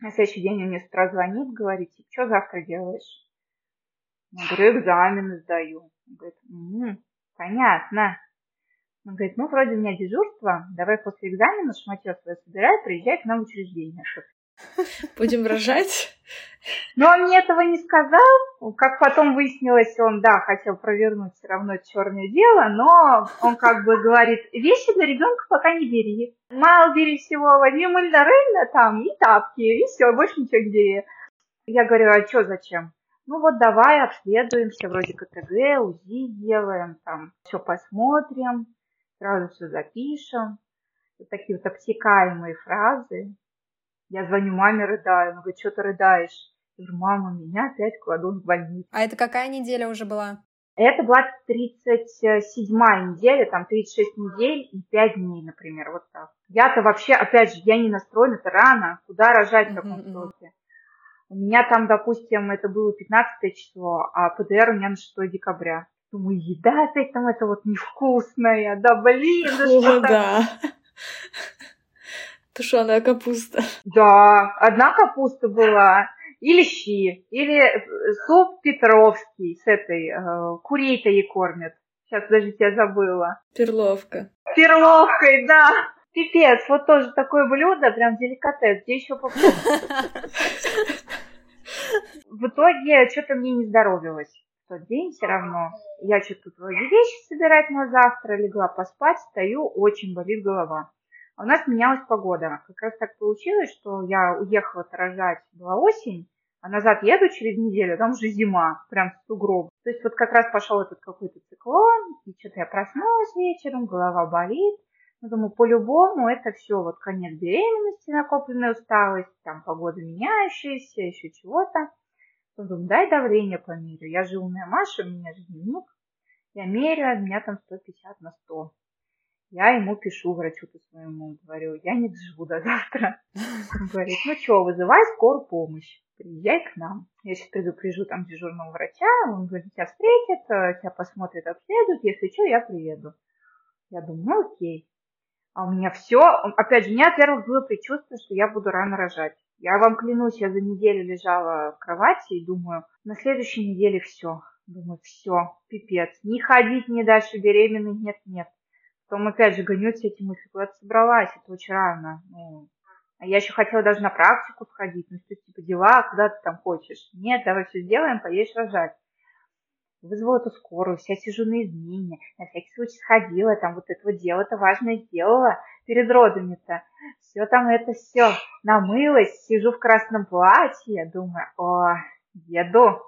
На следующий день он мне с утра звонит, говорит, что завтра делаешь? Я говорю, экзамены сдаю. Он говорит, угу, понятно. Он говорит, ну, вроде у меня дежурство, давай после экзамена шматье свое собирай, приезжай к нам в учреждение. Будем рожать? Но он мне этого не сказал. Как потом выяснилось, он, да, хотел провернуть все равно черное дело, но он как бы говорит, вещи для ребенка пока не бери. Мало бери всего, возьми мыльно там и тапки, и все, больше ничего не бери. Я говорю, а что, зачем? Ну вот давай обследуемся, вроде КТГ, УЗИ делаем, там все посмотрим, сразу все запишем. Вот такие вот обтекаемые фразы. Я звоню маме, рыдаю. Она говорит, что ты рыдаешь? Я говорю, мама, меня опять кладут в больницу. А это какая неделя уже была? Это была 37-я неделя, там 36 недель и 5 дней, например, вот так. Я-то вообще, опять же, я не настроена, это рано, куда рожать в таком сроке. У меня там, допустим, это было 15 число, а ПДР у меня на 6 декабря. Думаю, еда опять там это вот невкусная, да блин, да что да. Тушеная капуста. Да, одна капуста была. Или щи, или суп петровский с этой, э, курей-то ей кормят. Сейчас, подождите, я забыла. Перловка. Перловкой, да. Пипец, вот тоже такое блюдо, прям деликатес. Где еще попробовать? В итоге что-то мне не здоровилось тот день все равно. Я что-то тут вроде вещи собирать на завтра, легла поспать, стою, очень болит голова. А у нас менялась погода. Как раз так получилось, что я уехала рожать, была осень, а назад еду через неделю, там уже зима, прям сугроб. То есть вот как раз пошел этот какой-то циклон, и что-то я проснулась вечером, голова болит. Ну, думаю, по-любому это все вот конец беременности, накопленная усталость, там погода меняющаяся, еще чего-то. Думаю, дай давление померю. Я же умная Маша, у меня же дневник. Я меряю, у меня там 150 на 100. Я ему пишу, врачу-то своему, говорю, я не доживу до завтра. Он говорит, ну что, вызывай скорую помощь, приезжай к нам. Я сейчас предупрежу там дежурного врача, он говорит, тебя встретит, э, тебя посмотрит, обследует, если что, я приеду. Я думаю, ну окей. А у меня все, опять же, у меня, во-первых, было предчувствие, что я буду рано рожать. Я вам клянусь, я за неделю лежала в кровати и думаю, на следующей неделе все. Думаю, все, пипец. Не ходить, не дальше беременной, нет, нет. Потом опять же гоню все эти мысли, куда ты собралась, это очень рано. Ну, а я еще хотела даже на практику сходить, ну что типа дела, куда ты там хочешь? Нет, давай все сделаем, поедешь рожать. Вызвала эту скорую, вся сижу на измене, на всякий случай сходила, там вот этого дела-то важное сделала перед родами-то. Все там это все намылась, сижу в красном платье, думаю, о, еду,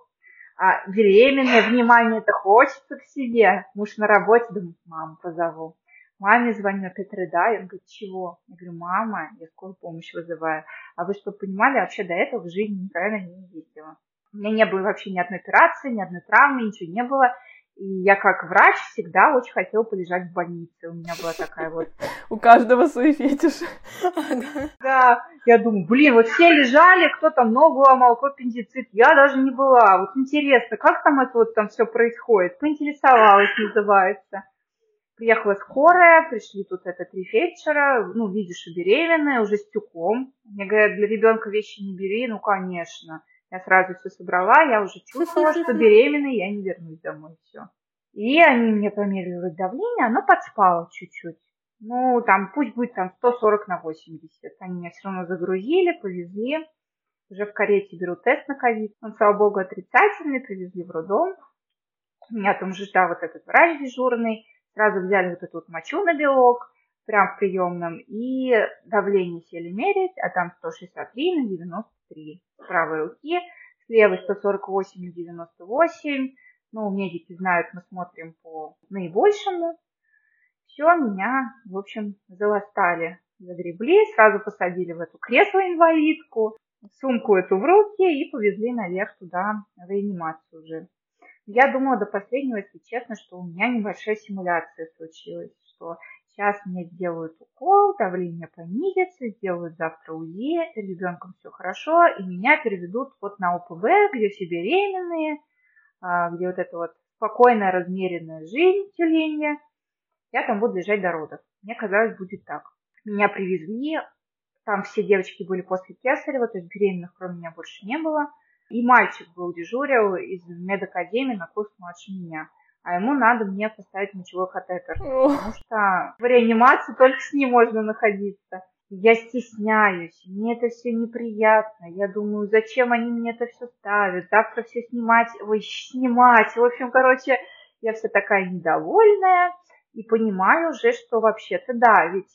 а беременная, внимание это хочется к себе. Муж на работе, думаю, маму позову. Маме звоню, опять рыдаю. Он говорит, чего? Я говорю, мама, я скорую помощь вызываю. А вы что, понимали, вообще до этого в жизни никогда не ездила. У меня не было вообще ни одной операции, ни одной травмы, ничего не было. И я как врач всегда очень хотела полежать в больнице. У меня была такая вот... У каждого свои фетиши. Да, я думаю, блин, вот все лежали, кто там ногу ломал, кто аппендицит. Я даже не была. Вот интересно, как там это вот там все происходит? Поинтересовалась, называется. Приехала скорая, пришли тут это три фельдшера, ну, видишь, что беременная, уже с тюком. Мне говорят, для ребенка вещи не бери, ну, конечно. Я сразу все собрала, я уже чувствовала, что беременная, я не вернусь домой, все. И они мне померили давление, оно подспало чуть-чуть. Ну, там, пусть будет там 140 на 80. Они меня все равно загрузили, повезли. Уже в карете беру тест на ковид. Он, слава богу, отрицательный, привезли в роддом. Меня там ждал вот этот врач дежурный. Сразу взяли вот эту вот мочу на белок, прям в приемном, и давление сели мерить, а там 163 на 93 с правой руки, с левой 148 на 98. Ну, медики знают, мы смотрим по наибольшему. Все, меня, в общем, заластали, загребли, сразу посадили в эту кресло-инвалидку, сумку эту в руки и повезли наверх туда, в реанимацию уже. Я думала до последнего, если честно, что у меня небольшая симуляция случилась, что сейчас мне сделают укол, давление понизится, сделают завтра УЗИ, ребенком все хорошо, и меня переведут вот на ОПВ, где все беременные, а, где вот эта вот спокойная, размеренная жизнь тюленья. Я там буду лежать до родов. Мне казалось, будет так. Меня привезли, там все девочки были после Кесарева, то есть беременных кроме меня больше не было. И мальчик был дежурил из медакадемии на курс младше меня. А ему надо мне поставить мочевой катетер. Потому что в реанимации только с ним можно находиться. Я стесняюсь, мне это все неприятно. Я думаю, зачем они мне это все ставят? Завтра все снимать, ой, снимать. В общем, короче, я вся такая недовольная и понимаю уже, что вообще-то да, ведь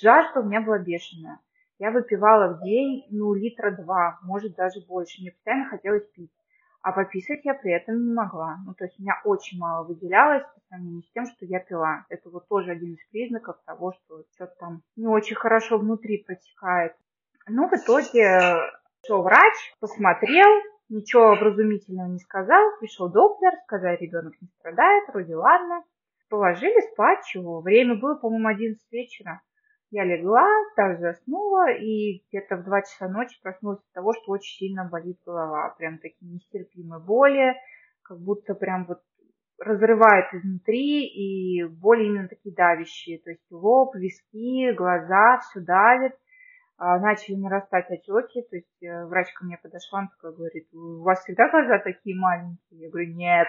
жажда у меня была бешеная. Я выпивала в день, ну, литра два, может, даже больше. Мне постоянно хотелось пить. А пописать я при этом не могла. Ну, то есть у меня очень мало выделялось по сравнению с тем, что я пила. Это вот тоже один из признаков того, что что-то там не очень хорошо внутри протекает. Ну, в итоге пришел врач, посмотрел, ничего образумительного не сказал. Пришел доктор, сказал, ребенок не страдает, вроде ладно. Положили спать, чего. Время было, по-моему, 11 вечера. Я легла, так заснула, и где-то в 2 часа ночи проснулась от того, что очень сильно болит голова. Прям такие нестерпимые боли, как будто прям вот разрывает изнутри, и боли именно такие давящие. То есть лоб, виски, глаза, все давит. А, начали нарастать отеки, то есть э, врач ко мне подошла, она такая говорит, у вас всегда глаза такие маленькие? Я говорю, нет.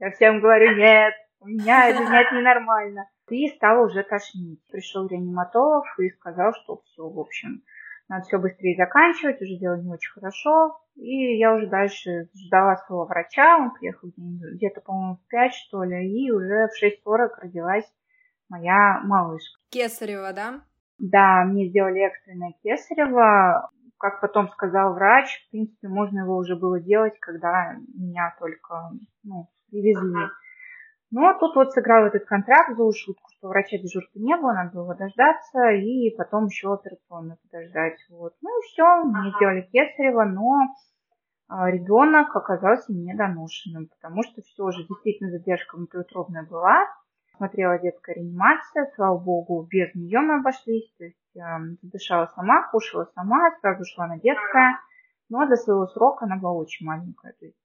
Я всем говорю, нет, у меня это нет ненормально и стало уже тошнить. Пришел реаниматолог и сказал, что все, в общем, надо все быстрее заканчивать, уже дело не очень хорошо. И я уже дальше ждала своего врача, он приехал где-то, по-моему, в 5, что ли, и уже в 6.40 родилась моя малышка. Кесарева, да? Да, мне сделали экстренное кесарево. Как потом сказал врач, в принципе, можно его уже было делать, когда меня только ну, привезли. Но ну, а тут вот сыграл этот контракт за шутку, что врача дежурства не было, надо было дождаться и потом еще операционно подождать. Вот. Ну и все, мне сделали кесарево, но а, ребенок оказался недоношенным, потому что все же действительно задержка внутриутробная была. Смотрела детская реанимация, слава богу, без нее мы обошлись, то есть э, дышала сама, кушала сама, сразу шла на детское, но до своего срока она была очень маленькая, то есть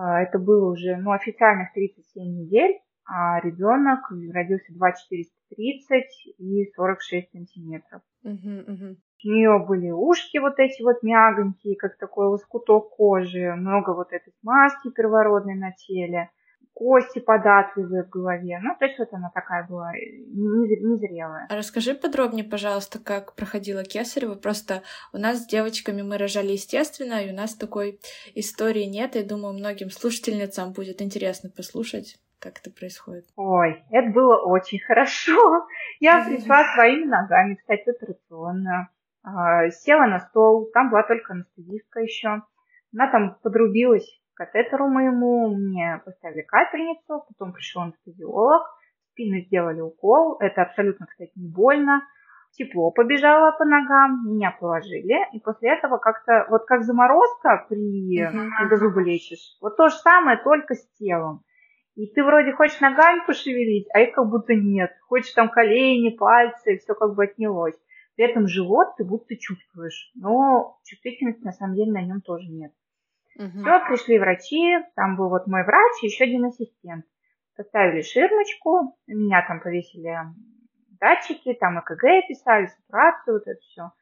это было уже ну, официальных 37 недель, а ребенок родился 2,430 и 46 сантиметров. Uh-huh, uh-huh. У нее были ушки вот эти вот мягонькие, как такой лоскуток кожи, много вот этой смазки первородной на теле кости податливые в голове. Ну, то есть вот она такая была незрелая. А расскажи подробнее, пожалуйста, как проходила Кесарева. Просто у нас с девочками мы рожали естественно, и у нас такой истории нет. И думаю, многим слушательницам будет интересно послушать как это происходит? Ой, это было очень хорошо. Я пришла своими ногами, кстати, операционную. А, села на стол, там была только анестезистка еще. Она там подрубилась катетеру моему, мне поставили капельницу, потом пришел анестезиолог, спину сделали укол, это абсолютно, кстати, не больно, тепло побежало по ногам, меня положили, и после этого как-то, вот как заморозка при, когда зубы лечишь, вот то же самое, только с телом. И ты вроде хочешь ногами пошевелить, а их как будто нет. Хочешь там колени, пальцы, все как бы отнялось. При этом живот ты будто чувствуешь, но чувствительности на самом деле на нем тоже нет. Угу. Все, пришли врачи, там был вот мой врач и еще один ассистент. Поставили ширмочку, меня там повесили датчики, там ЭКГ писали, сатурацию, вот это все.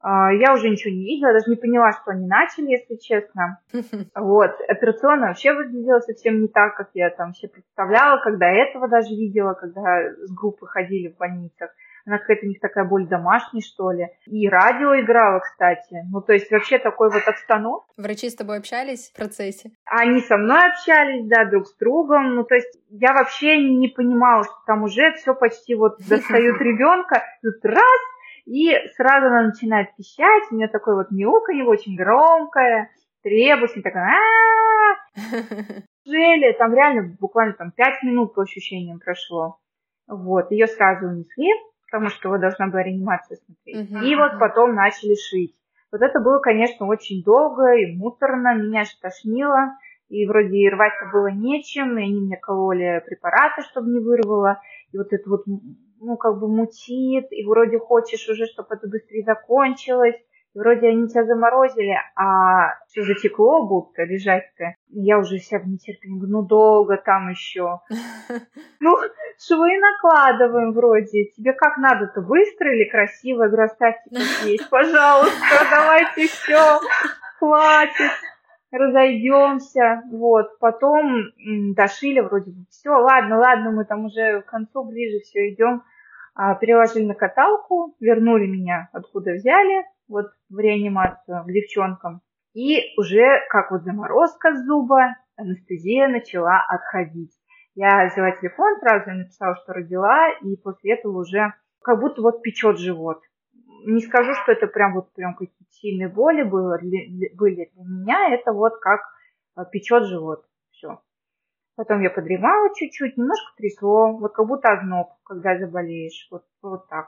А, я уже ничего не видела, даже не поняла, что они начали, если честно. Вот. Операционная вообще выглядела совсем не так, как я там все представляла, когда этого даже видела, когда с группы ходили в больницах. Она какая-то у них такая более домашняя, что ли. И радио играло, кстати. Ну, то есть вообще такой вот обстановка. Врачи с тобой общались в процессе? Они со мной общались, да, друг с другом. Ну, то есть я вообще не понимала, что там уже все почти вот достают ребенка. Тут раз, и сразу она начинает пищать, у нее такое вот мяуканье очень громкое, требовательное, такое Жели, там реально буквально там пять минут по ощущениям прошло. Вот, ее сразу унесли, потому что его должна была реанимация смотреть. И вот потом начали шить. Вот это было, конечно, очень долго и муторно, меня аж тошнило, и вроде и рвать-то было нечем, и они мне кололи препараты, чтобы не вырвало, и вот это вот ну, как бы мутит, и вроде хочешь уже, чтобы это быстрее закончилось, вроде они тебя заморозили, а все затекло будто лежать-то. Я уже вся в нетерпении, ну долго там еще. Ну, швы накладываем вроде. Тебе как надо-то, быстро или красиво? Я говорю, оставьте есть, пожалуйста, давайте все, хватит разойдемся, вот, потом дошили вроде бы, все, ладно, ладно, мы там уже к концу ближе все идем, а, переложили на каталку, вернули меня, откуда взяли, вот в реанимацию к девчонкам, и уже как вот заморозка зуба, анестезия начала отходить. Я взяла телефон, сразу написала, что родила, и после этого уже как будто вот печет живот не скажу, что это прям вот прям какие-то сильные боли было, были для меня, это вот как э, печет живот, все. Потом я подремала чуть-чуть, немножко трясло, вот как будто озноб, когда заболеешь, вот, вот так.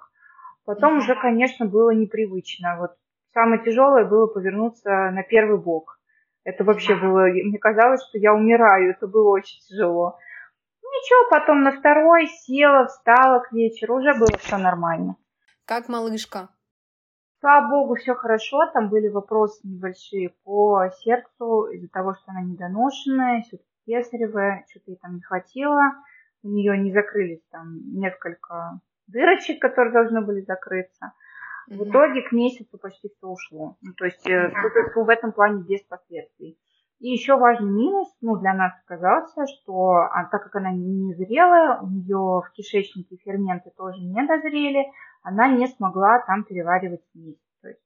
Потом уже, конечно, было непривычно. Вот самое тяжелое было повернуться на первый бок. Это вообще было, мне казалось, что я умираю, это было очень тяжело. Ничего, потом на второй села, встала к вечеру, уже было все нормально. Как малышка? Слава богу, все хорошо. Там были вопросы небольшие по сердцу из-за того, что она недоношенная, все-таки кесаревая, что-то ей там не хватило. У нее не закрылись там несколько дырочек, которые должны были закрыться. В итоге к месяцу почти все ушло. Ну, то есть э, в этом плане без последствий. И еще важный минус, ну, для нас оказался, что а, так как она не зрелая, у нее в кишечнике ферменты тоже не дозрели, она не смогла там переваривать смесь. То есть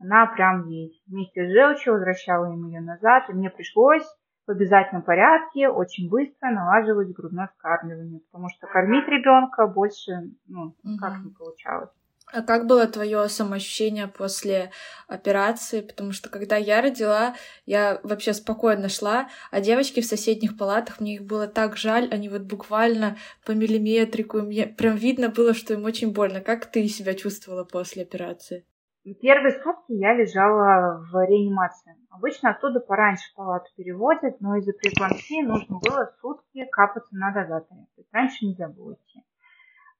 она прям вместе с желчью возвращала им ее назад, и мне пришлось в обязательном порядке очень быстро налаживать грудное вскармливание, потому что кормить ребенка больше ну, никак не получалось. А как было твое самоощущение после операции? Потому что когда я родила, я вообще спокойно шла, а девочки в соседних палатах, мне их было так жаль, они вот буквально по миллиметрику, мне прям видно было, что им очень больно. Как ты себя чувствовала после операции? Первые сутки я лежала в реанимации. Обычно оттуда пораньше палату переводят, но из-за преэклампсии нужно было сутки капаться на дозаторе. То есть раньше нельзя было идти.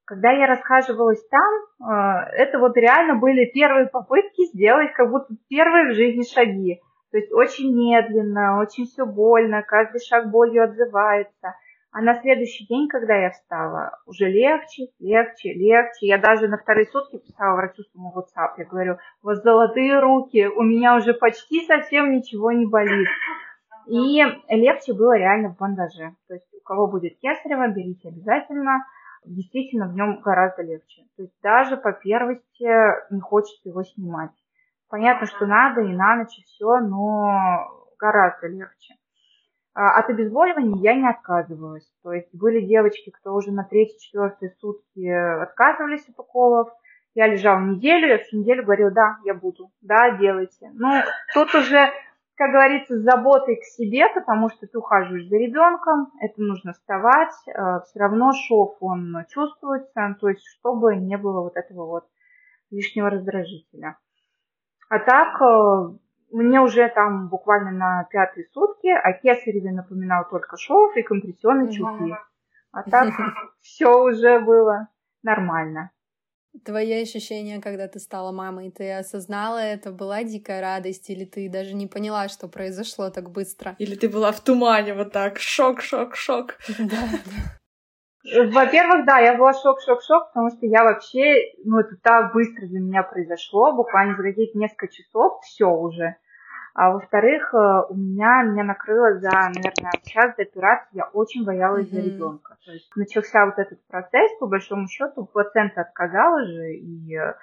Когда я расхаживалась там, э, это вот реально были первые попытки сделать как будто первые в жизни шаги. То есть очень медленно, очень все больно, каждый шаг болью отзывается. А на следующий день, когда я встала, уже легче, легче, легче. Я даже на вторые сутки писала врачу своему WhatsApp. Я говорю, у вас золотые руки, у меня уже почти совсем ничего не болит. И легче было реально в бандаже. То есть у кого будет кесарево, берите обязательно действительно в нем гораздо легче. То есть даже по первости не хочется его снимать. Понятно, что надо и на ночь и все, но гораздо легче. А от обезболивания я не отказывалась. То есть были девочки, кто уже на третьи-четвертые сутки отказывались от уколов. Я лежала неделю, я всю неделю говорила, да, я буду, да, делайте. Ну, тут уже как говорится, с заботой к себе, потому что ты ухаживаешь за ребенком, это нужно вставать, э, все равно шов, он чувствуется, то есть чтобы не было вот этого вот лишнего раздражителя. А так, э, мне уже там буквально на пятые сутки, а кесареве напоминал только шов и компрессионные чулки. А так все уже было нормально. Твои ощущения, когда ты стала мамой, ты осознала это, была дикая радость, или ты даже не поняла, что произошло так быстро? Или ты была в тумане вот так, шок, шок, шок. Да, Во-первых, да, я была шок-шок-шок, потому что я вообще, ну, это так быстро для меня произошло, буквально за какие-то несколько часов, все уже. А во-вторых, э, у меня меня накрыло за, наверное, час до операции, я очень боялась mm-hmm. за ребенка. То есть начался вот этот процесс, по большому счету, плацента отказала же, и э,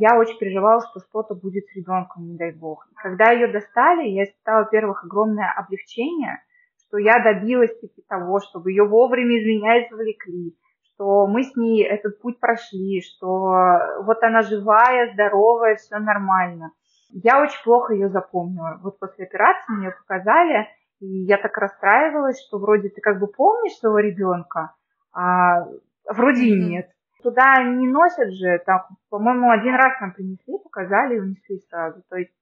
я очень переживала, что что-то будет с ребенком, не дай бог. И когда ее достали, я испытала, во-первых, огромное облегчение, что я добилась таки того, чтобы ее вовремя из меня извлекли, что мы с ней этот путь прошли, что вот она живая, здоровая, все нормально. Я очень плохо ее запомнила. Вот после операции мне ее показали, и я так расстраивалась, что вроде ты как бы помнишь своего ребенка, а вроде и нет. Туда не носят же, там, по-моему, один раз нам принесли, показали и унесли сразу. То есть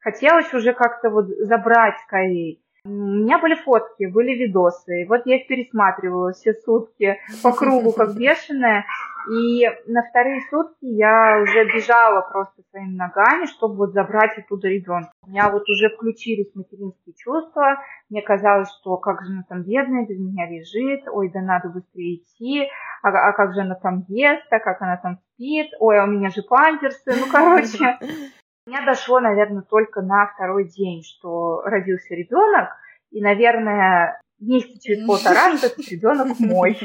хотелось уже как-то вот забрать скорее. У меня были фотки, были видосы. И вот я их пересматривала все сутки по кругу, как бешеная. И на вторые сутки я уже бежала просто своими ногами, чтобы вот забрать оттуда ребенка. У меня вот уже включились материнские чувства. Мне казалось, что как же она там бедная, без меня лежит. Ой, да надо быстрее идти. А, а как же она там ест, а как она там спит. Ой, а у меня же памперсы. Ну, короче, меня дошло, наверное, только на второй день, что родился ребенок. И, наверное, месяца через полтора, этот ребенок мой.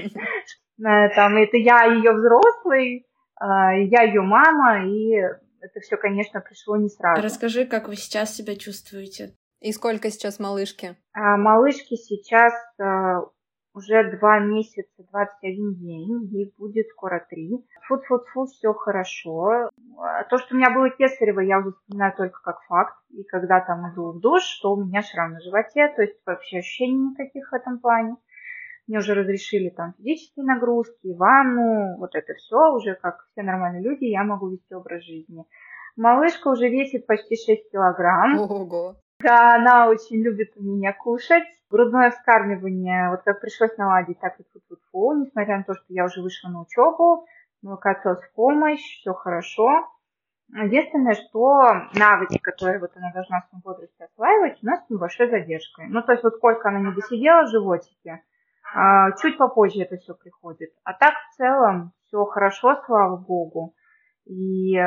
Э, там, это я ее взрослый, а, я ее мама, и это все, конечно, пришло не сразу. Расскажи, как вы сейчас себя чувствуете? И сколько сейчас малышки? А, малышки сейчас а, уже два месяца, 21 день, ей будет скоро три. Фу-фу-фу, все хорошо. То, что у меня было кесарево, я уже вспоминаю только как факт. И когда там иду в душ, что у меня шрам на животе, то есть вообще ощущений никаких в этом плане. Мне уже разрешили там физические нагрузки, ванну, вот это все уже, как все нормальные люди, я могу вести образ жизни. Малышка уже весит почти 6 килограмм. Ого. Да, она очень любит у меня кушать. Грудное вскармливание, вот как пришлось наладить, так и тут фу несмотря на то, что я уже вышла на учебу, молокоотсос в помощь, все хорошо. Единственное, что навыки, которые вот она должна в возрасте осваивать, у нас с небольшой задержкой. Ну, то есть вот сколько она не досидела в животике, а, чуть попозже это все приходит. А так в целом все хорошо, слава богу. И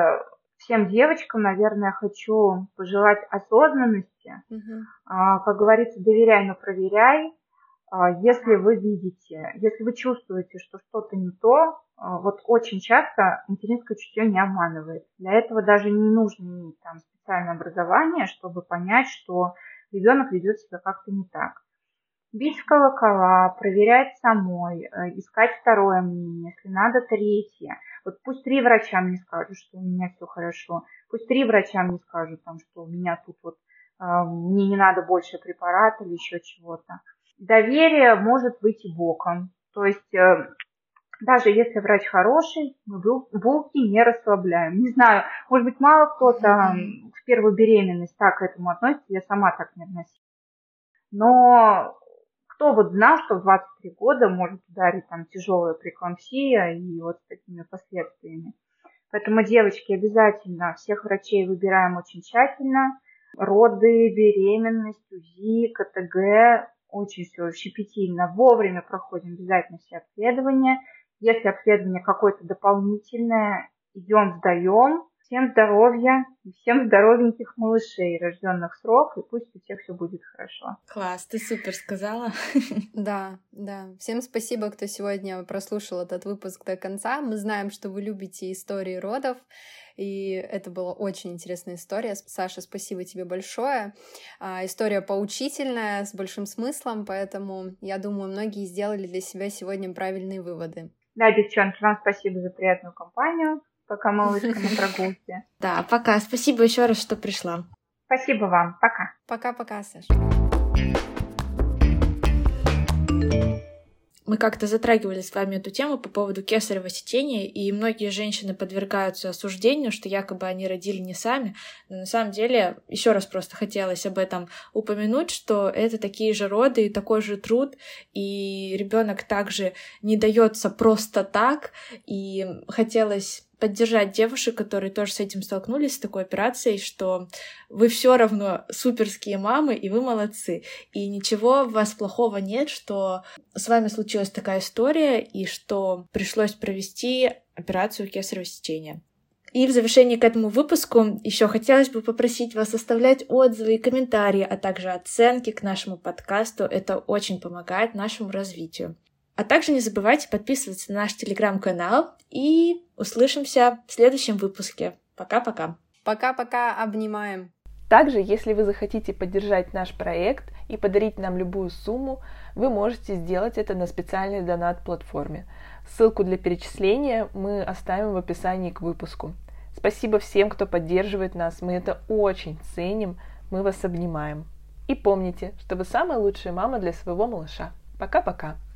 всем девочкам, наверное, хочу пожелать осознанности. Угу. Как говорится, доверяй, но проверяй. А, если вы видите, если вы чувствуете, что что-то не то, вот очень часто материнское чутье не обманывает. Для этого даже не нужно иметь там специальное образование, чтобы понять, что ребенок ведет себя как-то не так бить в колокола, проверять самой, э, искать второе мнение, если надо третье. Вот пусть три врача мне скажут, что у меня все хорошо, пусть три врача мне скажут, там, что у меня тут вот э, мне не надо больше препарата или еще чего-то. Доверие может выйти боком. То есть э, даже если врач хороший, мы булки не расслабляем. Не знаю, может быть, мало кто-то в первую беременность так к этому относится, я сама так не относилась. Но кто вот знал, что в 23 года может ударить там тяжелая прекламсия и вот с такими последствиями. Поэтому, девочки, обязательно всех врачей выбираем очень тщательно. Роды, беременность, УЗИ, КТГ, очень все щепетильно. Вовремя проходим обязательно все обследования. Если обследование какое-то дополнительное, идем, сдаем. Всем здоровья и всем здоровеньких малышей, рожденных срок, и пусть у всех все будет хорошо. Класс, ты супер сказала. Да, да. Всем спасибо, кто сегодня прослушал этот выпуск до конца. Мы знаем, что вы любите истории родов, и это была очень интересная история. Саша, спасибо тебе большое. А, история поучительная, с большим смыслом, поэтому я думаю, многие сделали для себя сегодня правильные выводы. Да, девчонки, вам спасибо за приятную компанию пока малышка на прогулке. Да, пока. Спасибо еще раз, что пришла. Спасибо вам. Пока. Пока-пока, Саша. Мы как-то затрагивали с вами эту тему по поводу кесарево сечения, и многие женщины подвергаются осуждению, что якобы они родили не сами. Но на самом деле, еще раз просто хотелось об этом упомянуть, что это такие же роды и такой же труд, и ребенок также не дается просто так, и хотелось поддержать девушек, которые тоже с этим столкнулись, с такой операцией, что вы все равно суперские мамы, и вы молодцы. И ничего у вас плохого нет, что с вами случилась такая история, и что пришлось провести операцию кесарево сечения. И в завершении к этому выпуску еще хотелось бы попросить вас оставлять отзывы и комментарии, а также оценки к нашему подкасту. Это очень помогает нашему развитию. А также не забывайте подписываться на наш телеграм-канал и услышимся в следующем выпуске. Пока-пока. Пока-пока, обнимаем. Также, если вы захотите поддержать наш проект и подарить нам любую сумму, вы можете сделать это на специальной донат-платформе. Ссылку для перечисления мы оставим в описании к выпуску. Спасибо всем, кто поддерживает нас, мы это очень ценим, мы вас обнимаем. И помните, что вы самая лучшая мама для своего малыша. Пока-пока.